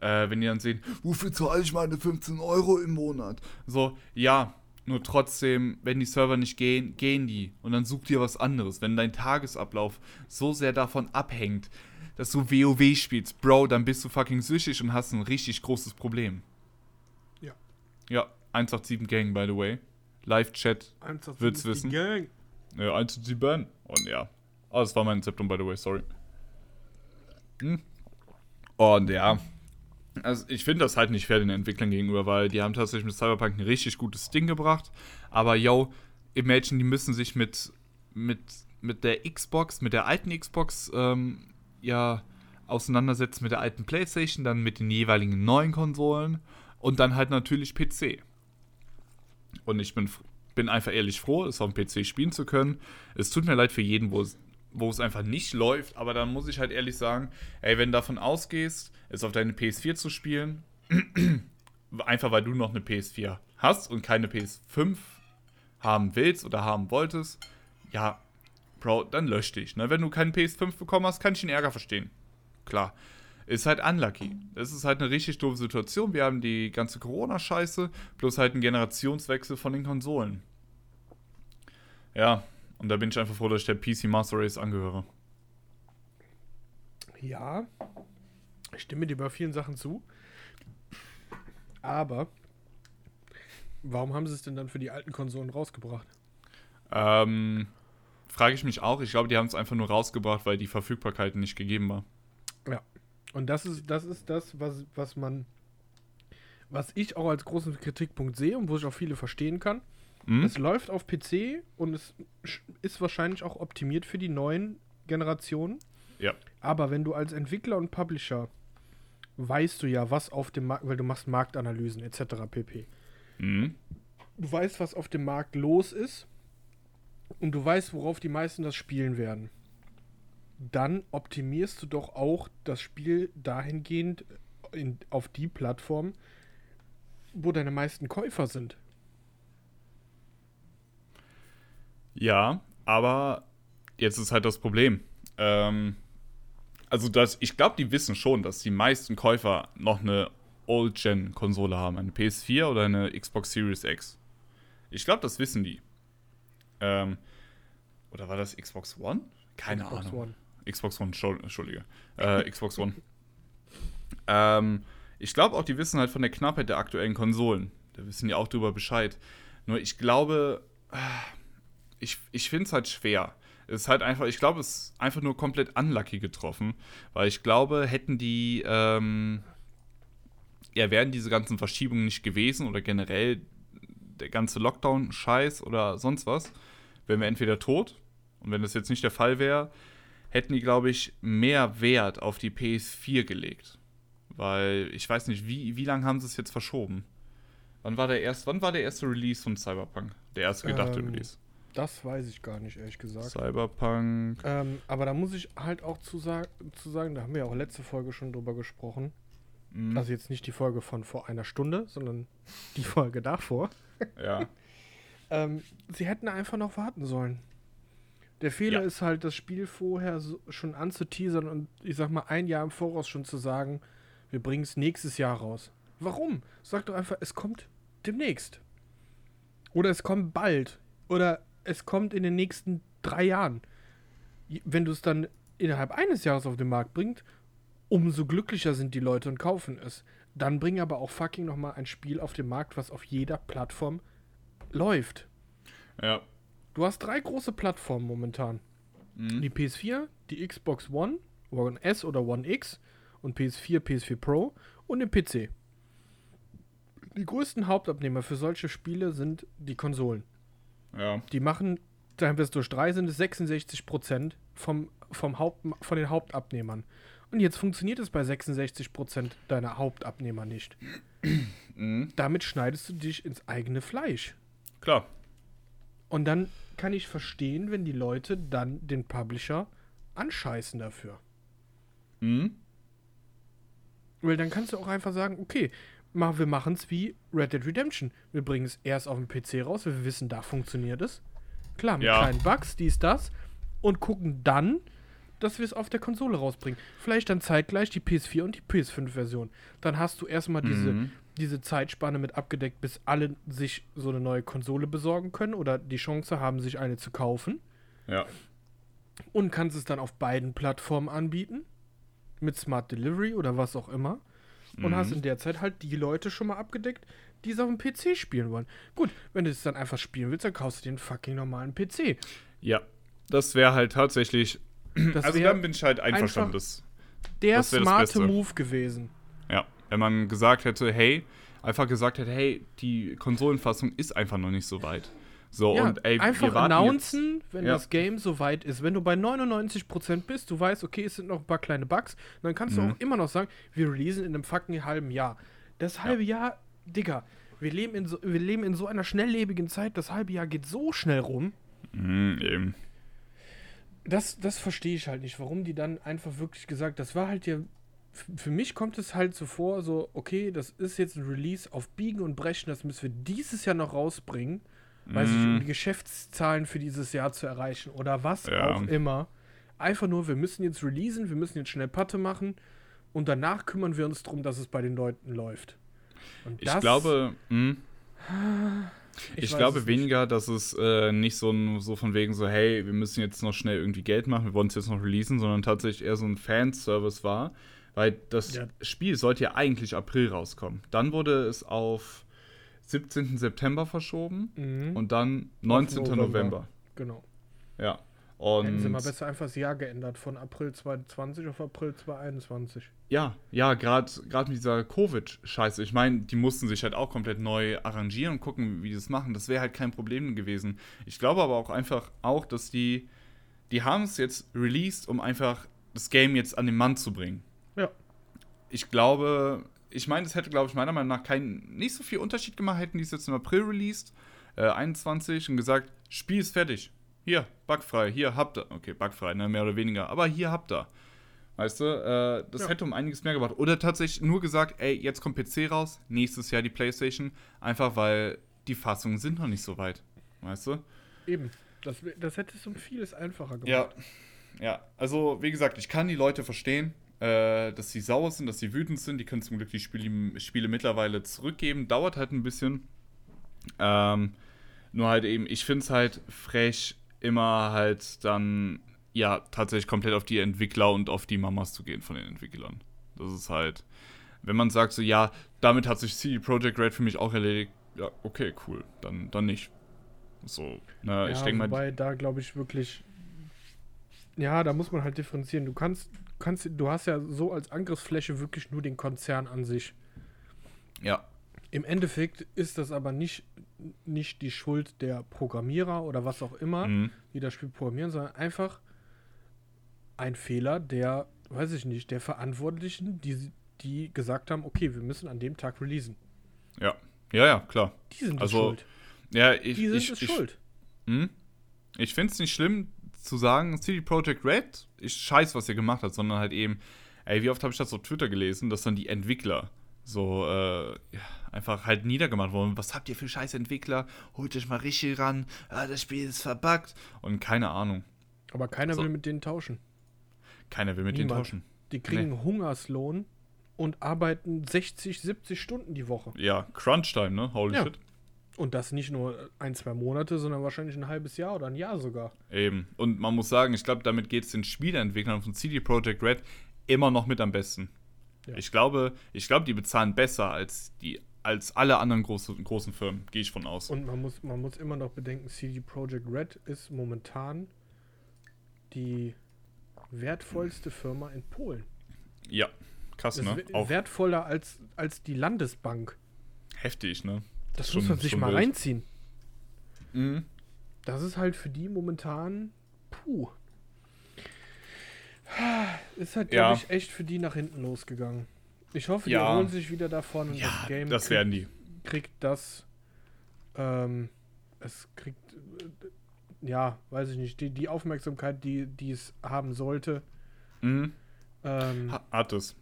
Äh, wenn die dann sehen, wofür zahle ich meine 15 Euro im Monat? So, ja, nur trotzdem, wenn die Server nicht gehen, gehen die. Und dann such dir was anderes. Wenn dein Tagesablauf so sehr davon abhängt, dass du WoW spielst, Bro, dann bist du fucking süchtig und hast ein richtig großes Problem. Ja. Ja, 187 Gang, by the way. Live-Chat wird's wissen. Gang. 1 zu 7. Und ja. Oh, das war mein Septum, by the way, sorry. Hm. Und ja. Also ich finde das halt nicht fair den Entwicklern gegenüber, weil die haben tatsächlich mit Cyberpunk ein richtig gutes Ding gebracht. Aber yo, Imagine, die müssen sich mit, mit, mit der Xbox, mit der alten Xbox, ähm, ja, auseinandersetzen mit der alten Playstation, dann mit den jeweiligen neuen Konsolen und dann halt natürlich PC. Und ich bin bin einfach ehrlich froh, es auf dem PC spielen zu können. Es tut mir leid für jeden, wo es, wo es einfach nicht läuft, aber dann muss ich halt ehrlich sagen, ey, wenn du davon ausgehst, es auf deine PS4 zu spielen, einfach weil du noch eine PS4 hast und keine PS5 haben willst oder haben wolltest, ja, Bro, dann lösch dich. Ne? Wenn du keinen PS5 bekommen hast, kann ich den Ärger verstehen. Klar. Ist halt unlucky. Es ist halt eine richtig doofe Situation. Wir haben die ganze Corona-Scheiße, plus halt einen Generationswechsel von den Konsolen. Ja, und da bin ich einfach froh, dass ich der PC Master Race angehöre. Ja, ich stimme dir bei vielen Sachen zu. Aber warum haben sie es denn dann für die alten Konsolen rausgebracht? Ähm, frage ich mich auch. Ich glaube, die haben es einfach nur rausgebracht, weil die Verfügbarkeit nicht gegeben war. Ja. Und das ist, das ist das, was, was man, was ich auch als großen Kritikpunkt sehe und wo ich auch viele verstehen kann. Hm? Es läuft auf PC und es ist wahrscheinlich auch optimiert für die neuen Generationen. Ja. Aber wenn du als Entwickler und Publisher weißt du ja, was auf dem Markt, weil du machst Marktanalysen etc. pp. Mhm. Du weißt, was auf dem Markt los ist und du weißt, worauf die meisten das spielen werden. Dann optimierst du doch auch das Spiel dahingehend in, auf die Plattform, wo deine meisten Käufer sind. Ja, aber jetzt ist halt das Problem. Ähm, also das, ich glaube, die wissen schon, dass die meisten Käufer noch eine Old-Gen-Konsole haben, eine PS4 oder eine Xbox Series X. Ich glaube, das wissen die. Ähm, oder war das Xbox One? Keine Xbox Ahnung. One. Xbox One, Entschuld- Entschuldige. Äh, Xbox One. Ähm, ich glaube auch, die wissen halt von der Knappheit der aktuellen Konsolen. Da wissen die auch drüber Bescheid. Nur ich glaube, ah, ich, ich finde es halt schwer. Es ist halt einfach, ich glaube, es ist einfach nur komplett unlucky getroffen, weil ich glaube, hätten die, ähm, ja, wären diese ganzen Verschiebungen nicht gewesen oder generell der ganze Lockdown-Scheiß oder sonst was, wären wir entweder tot und wenn das jetzt nicht der Fall wäre, hätten die, glaube ich, mehr Wert auf die PS4 gelegt. Weil ich weiß nicht, wie, wie lange haben sie es jetzt verschoben? Wann war der erste, wann war der erste Release von Cyberpunk? Der erste gedachte Ähm, Release. Das weiß ich gar nicht, ehrlich gesagt. Cyberpunk. Ähm, aber da muss ich halt auch zu, sag zu sagen, da haben wir ja auch letzte Folge schon drüber gesprochen. Mhm. Also jetzt nicht die Folge von vor einer Stunde, sondern die Folge davor. ja. Ähm, sie hätten einfach noch warten sollen. Der Fehler Ja. ist halt, das Spiel vorher so, schon anzuteasern und ich sag mal ein Jahr im Voraus schon zu sagen, wir bringen es nächstes Jahr raus. Warum? Sag doch einfach, es kommt demnächst. Oder es kommt bald. Oder es kommt in den nächsten drei Jahren. Wenn du es dann innerhalb eines Jahres auf den Markt bringst, umso glücklicher sind die Leute und kaufen es. Dann bring aber auch fucking nochmal ein Spiel auf den Markt, was auf jeder Plattform läuft. Ja. Du hast drei große Plattformen momentan. Mhm. Die PS4, die Xbox One, One S oder One X und PS4, PS4 Pro und den PC. Die größten Hauptabnehmer für solche Spiele sind die Konsolen. Ja. Die machen, dann wir es durch drei sind es 66% vom, vom Haupt, von den Hauptabnehmern. Und jetzt funktioniert es bei 66% deiner Hauptabnehmer nicht. Mhm. Damit schneidest du dich ins eigene Fleisch. Klar. Und dann kann ich verstehen, wenn die Leute dann den Publisher anscheißen dafür. Mhm. Weil dann kannst du auch einfach sagen, okay, mach, wir machen es wie Red Dead Redemption. Wir bringen es erst auf dem PC raus, weil wir wissen, da funktioniert es. Klar, mit Ja. kleinen Bugs, dies, das. Und gucken dann, dass wir es auf der Konsole rausbringen. Vielleicht dann zeitgleich die PS4 und die PS5-Version. Dann hast du erstmal diese, Mhm. diese Zeitspanne mit abgedeckt, bis alle sich so eine neue Konsole besorgen können oder die Chance haben, sich eine zu kaufen. Ja. Und kannst es dann auf beiden Plattformen anbieten. Mit Smart Delivery oder was auch immer. Und Mhm. hast in der Zeit halt die Leute schon mal abgedeckt, die es auf dem PC spielen wollen. Gut, wenn du es dann einfach spielen willst, dann kaufst du einen fucking normalen PC. Ja. Das wäre halt tatsächlich. Das also dann bin ich halt einverstanden. Das, der das smarte. Move gewesen. ja. Wenn man gesagt hätte, hey, einfach gesagt hätte, hey, die Konsolenfassung ist einfach noch nicht so weit. So, Ja, und ey, einfach wir announcen, wenn Ja. das Game so weit ist. Wenn du bei 99% bist, du weißt, okay, es sind noch ein paar kleine Bugs, dann kannst Mhm. du auch immer noch sagen, wir releasen in einem fucking halben Jahr. Das halbe Jahr, Digga, wir leben, in so, wir leben in so einer schnelllebigen Zeit, das halbe Jahr geht so schnell rum. Jetzt, Mhm, eben. Das, das verstehe ich halt nicht, warum die dann einfach wirklich gesagt, das war halt ja. Für mich kommt es halt so vor, so, okay, das ist jetzt ein Release auf Biegen und Brechen, das müssen wir dieses Jahr noch rausbringen, weiß ich, um Mhm. die Geschäftszahlen für dieses Jahr zu erreichen oder was Ja. auch immer. Einfach nur, wir müssen jetzt releasen, wir müssen jetzt schnell Patte machen und danach kümmern wir uns darum, dass es bei den Leuten läuft. Und Ich das- glaube, mh, ich, weiß glaube es nicht. weniger, dass es äh, nicht so, ein, so von wegen so, hey, wir müssen jetzt noch schnell irgendwie Geld machen, wir wollen es jetzt noch releasen, sondern tatsächlich eher so ein Fanservice war, weil das Ja. Spiel sollte ja eigentlich April rauskommen. Dann wurde es auf 17. September verschoben Mhm, und dann 19. November. November. genau. Ja. Hätten sie mal Und besser einfach das Jahr geändert, von April 2020 auf April 2021. ja, ja, gerade mit dieser Covid-Scheiße. Ich meine, die mussten sich halt auch komplett neu arrangieren und gucken, wie die das machen. Das wäre halt kein Problem gewesen. Ich glaube aber auch einfach auch, dass die, die haben es jetzt released, um einfach das Game jetzt an den Mann zu bringen. Ja. Ich glaube, ich meine, es hätte, glaube ich, meiner Meinung nach keinen, nicht so viel Unterschied gemacht, hätten die es jetzt im April released, äh, 21, und gesagt, Spiel ist fertig. Hier, bugfrei, hier habt ihr. Okay, bugfrei, ne, mehr oder weniger. Aber hier habt ihr. Weißt du, äh, das Ja. hätte um einiges mehr gebracht. Oder tatsächlich nur gesagt, ey, jetzt kommt PC raus, nächstes Jahr die Playstation. Einfach weil die Fassungen sind noch nicht so weit. Weißt du? Eben. Das, das hätte es um vieles einfacher gemacht. Ja. Ja, also wie gesagt, ich kann die Leute verstehen, äh, dass sie sauer sind, dass sie wütend sind. Die können zum Glück die Spiele, Spiele mittlerweile zurückgeben. Dauert halt ein bisschen. Ähm, nur halt eben, ich finde es halt frech, immer halt dann, ja, tatsächlich komplett auf die Entwickler und auf die Mamas zu gehen von den Entwicklern. Das ist halt, wenn man sagt so, ja, damit hat sich CD Projekt Red für mich auch erledigt, ja, okay, cool, dann, dann nicht. So, ne, ich Ja, denke mal, wobei da glaube ich wirklich. Ja, da muss man halt differenzieren. Du kannst, kannst, du hast ja so als Angriffsfläche wirklich nur den Konzern an sich. ja, Im Endeffekt ist das aber nicht, nicht die Schuld der Programmierer oder was auch immer, mhm. die das Spiel programmieren, sondern einfach ein Fehler der, weiß ich nicht, der Verantwortlichen, die, die gesagt haben, okay, wir müssen an dem Tag releasen. Ja, ja, ja, klar. Die sind Also, schuld. Ja, ich, Die sind ich, ich, schuld. Hm? Ich finde es nicht schlimm zu sagen, CD Projekt Red ist scheiß, was ihr gemacht habt, sondern halt eben, ey, wie oft habe ich das auf Twitter gelesen, dass dann die Entwickler so äh, ja, einfach halt niedergemacht wurden. Was habt ihr für scheiß Entwickler? Holt euch mal richtig ran. Ah, das Spiel ist verbuggt. Und keine Ahnung. Aber keiner So. will mit denen tauschen. Keiner will mit denen Niemand. tauschen. Die kriegen Hungerslohn und arbeiten 60, 70 Stunden die Woche. Ja, Crunch-Time, ne? Holy Ja. shit. Und das nicht nur ein, zwei Monate, sondern wahrscheinlich ein halbes Jahr oder ein Jahr sogar. Eben. Und man muss sagen, ich glaube, damit geht es den Spieleentwicklern von CD Projekt Red immer noch mit am besten. Ja. Ich glaube, ich glaube, die bezahlen besser als die als alle anderen große, großen Firmen, gehe ich von aus. Und man muss, man muss immer noch bedenken, CD Projekt Red ist momentan die wertvollste Firma in Polen. ja, krass, Das ne? Auch wertvoller als, als die Landesbank. heftig, ne? Das Schon- muss man sich mal wild. reinziehen. Mhm. Das ist halt für die momentan. Puh. Ist halt, Ja. glaube ich, echt für die nach hinten losgegangen. Ich hoffe, die Ja. erholen sich wieder davon und Ja, das Game das kriegt, werden die. kriegt das. Ähm, es kriegt. Äh, ja, weiß ich nicht. Die, die Aufmerksamkeit, die, die es haben sollte. Mhm. Ähm, Ha- Hat es.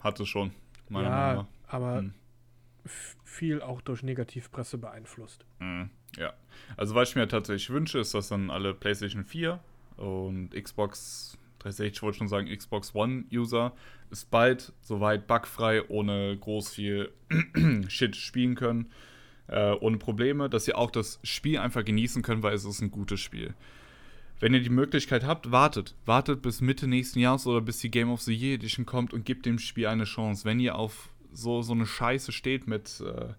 Hat es schon. Meiner ja, Meinung aber Hm. f- viel auch durch Negativpresse beeinflusst. nach. Mhm. Ja. Also, was ich mir tatsächlich wünsche, ist, dass dann alle PlayStation 4 und Xbox 360, wollte schon sagen, Xbox One-User es bald soweit bugfrei, ohne groß viel Shit spielen können. Äh, ohne Probleme, dass ihr auch das Spiel einfach genießen könnt, weil es ist ein gutes Spiel. Wenn ihr die Möglichkeit habt, wartet. Wartet bis Mitte nächsten Jahres oder bis die Game of the Year Edition kommt und gebt dem Spiel eine Chance. Wenn ihr auf so, so eine Scheiße steht mit. Äh,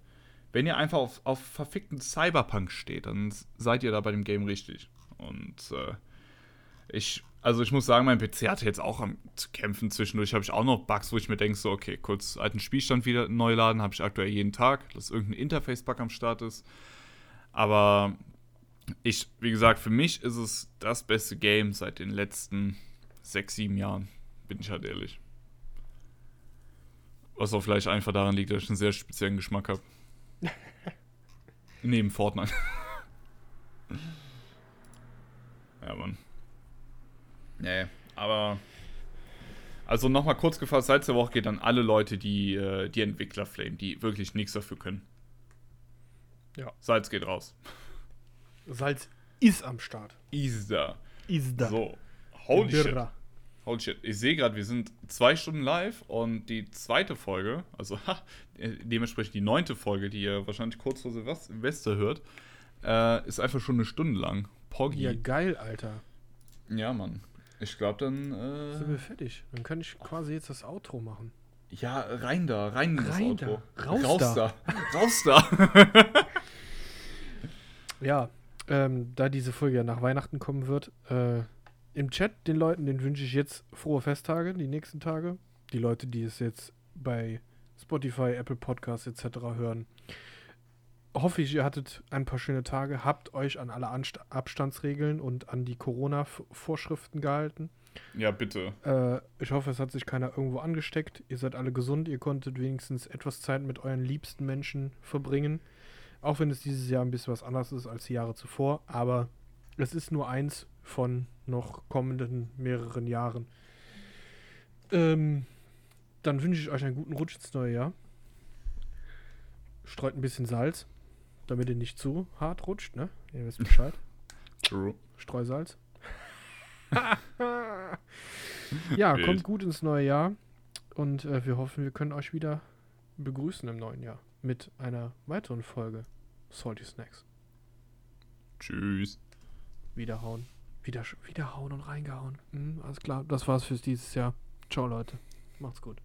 wenn ihr einfach auf, auf verfickten Cyberpunk steht, dann seid ihr da bei dem Game richtig. Und äh, ich. Also ich muss sagen, mein PC hatte jetzt auch am zu kämpfen. Zwischendurch habe ich auch noch Bugs, wo ich mir denke, so, okay, kurz alten Spielstand wieder neu laden, habe ich aktuell jeden Tag, dass irgendein Interface-Bug am Start ist. Aber ich, wie gesagt, für mich ist es das beste Game seit den letzten sechs, sieben Jahren. Bin ich halt ehrlich. Was auch vielleicht einfach daran liegt, dass ich einen sehr speziellen Geschmack habe. Neben Fortnite. ja, Mann. Nee, aber. Also nochmal kurz gefasst, seit der Woche geht an alle Leute, die äh, die Entwickler flamen, die wirklich nichts dafür können. Ja. Salz geht raus. Salz ist am Start. Isa. Ist da. So. Holy shit. Birra. Holy shit. Ich sehe gerade, wir sind zwei Stunden live und die zweite Folge, also ha, äh, dementsprechend die neunte Folge, die ihr wahrscheinlich kurz vor Silvest- Silvester hört, äh, ist einfach schon eine Stunde lang. Poggy. Ja, Ja, geil, Alter. Mann. Ich glaube dann. Sind Äh, wir fertig? Dann kann ich quasi jetzt das Outro machen. ja, rein da, rein in das Rein Outro. da, raus raus da. da. Raus da. Ja, ähm, da diese Folge ja nach Weihnachten kommen wird, äh, im Chat den Leuten, den wünsche ich jetzt frohe Festtage, die nächsten Tage. Die Leute, die es jetzt bei Spotify, Apple Podcasts etc. hören. Hoffe ich, ihr hattet ein paar schöne Tage, habt euch an alle Anst Abstandsregeln und an die Corona-Vorschriften gehalten. ja, bitte. Äh, ich hoffe, es hat sich keiner irgendwo angesteckt. Ihr seid alle gesund. Ihr konntet wenigstens etwas Zeit mit euren liebsten Menschen verbringen. Auch wenn es dieses Jahr ein bisschen was anderes ist als die Jahre zuvor. Aber es ist nur eins von noch kommenden mehreren Jahren. Ähm, dann wünsche ich euch einen guten Rutsch ins neue Jahr. Streut ein bisschen Salz, damit ihr nicht zu hart rutscht, ne? Ihr wisst Bescheid. True. Streusalz. ja, Wild. kommt gut ins neue Jahr und äh, wir hoffen, wir können euch wieder begrüßen im neuen Jahr mit einer weiteren Folge Salty Snacks. Tschüss. Wiederhauen. Wieder, wiederhauen und reingehauen. Mhm, alles klar, das war's fürs dieses Jahr. Ciao, Leute. Macht's gut.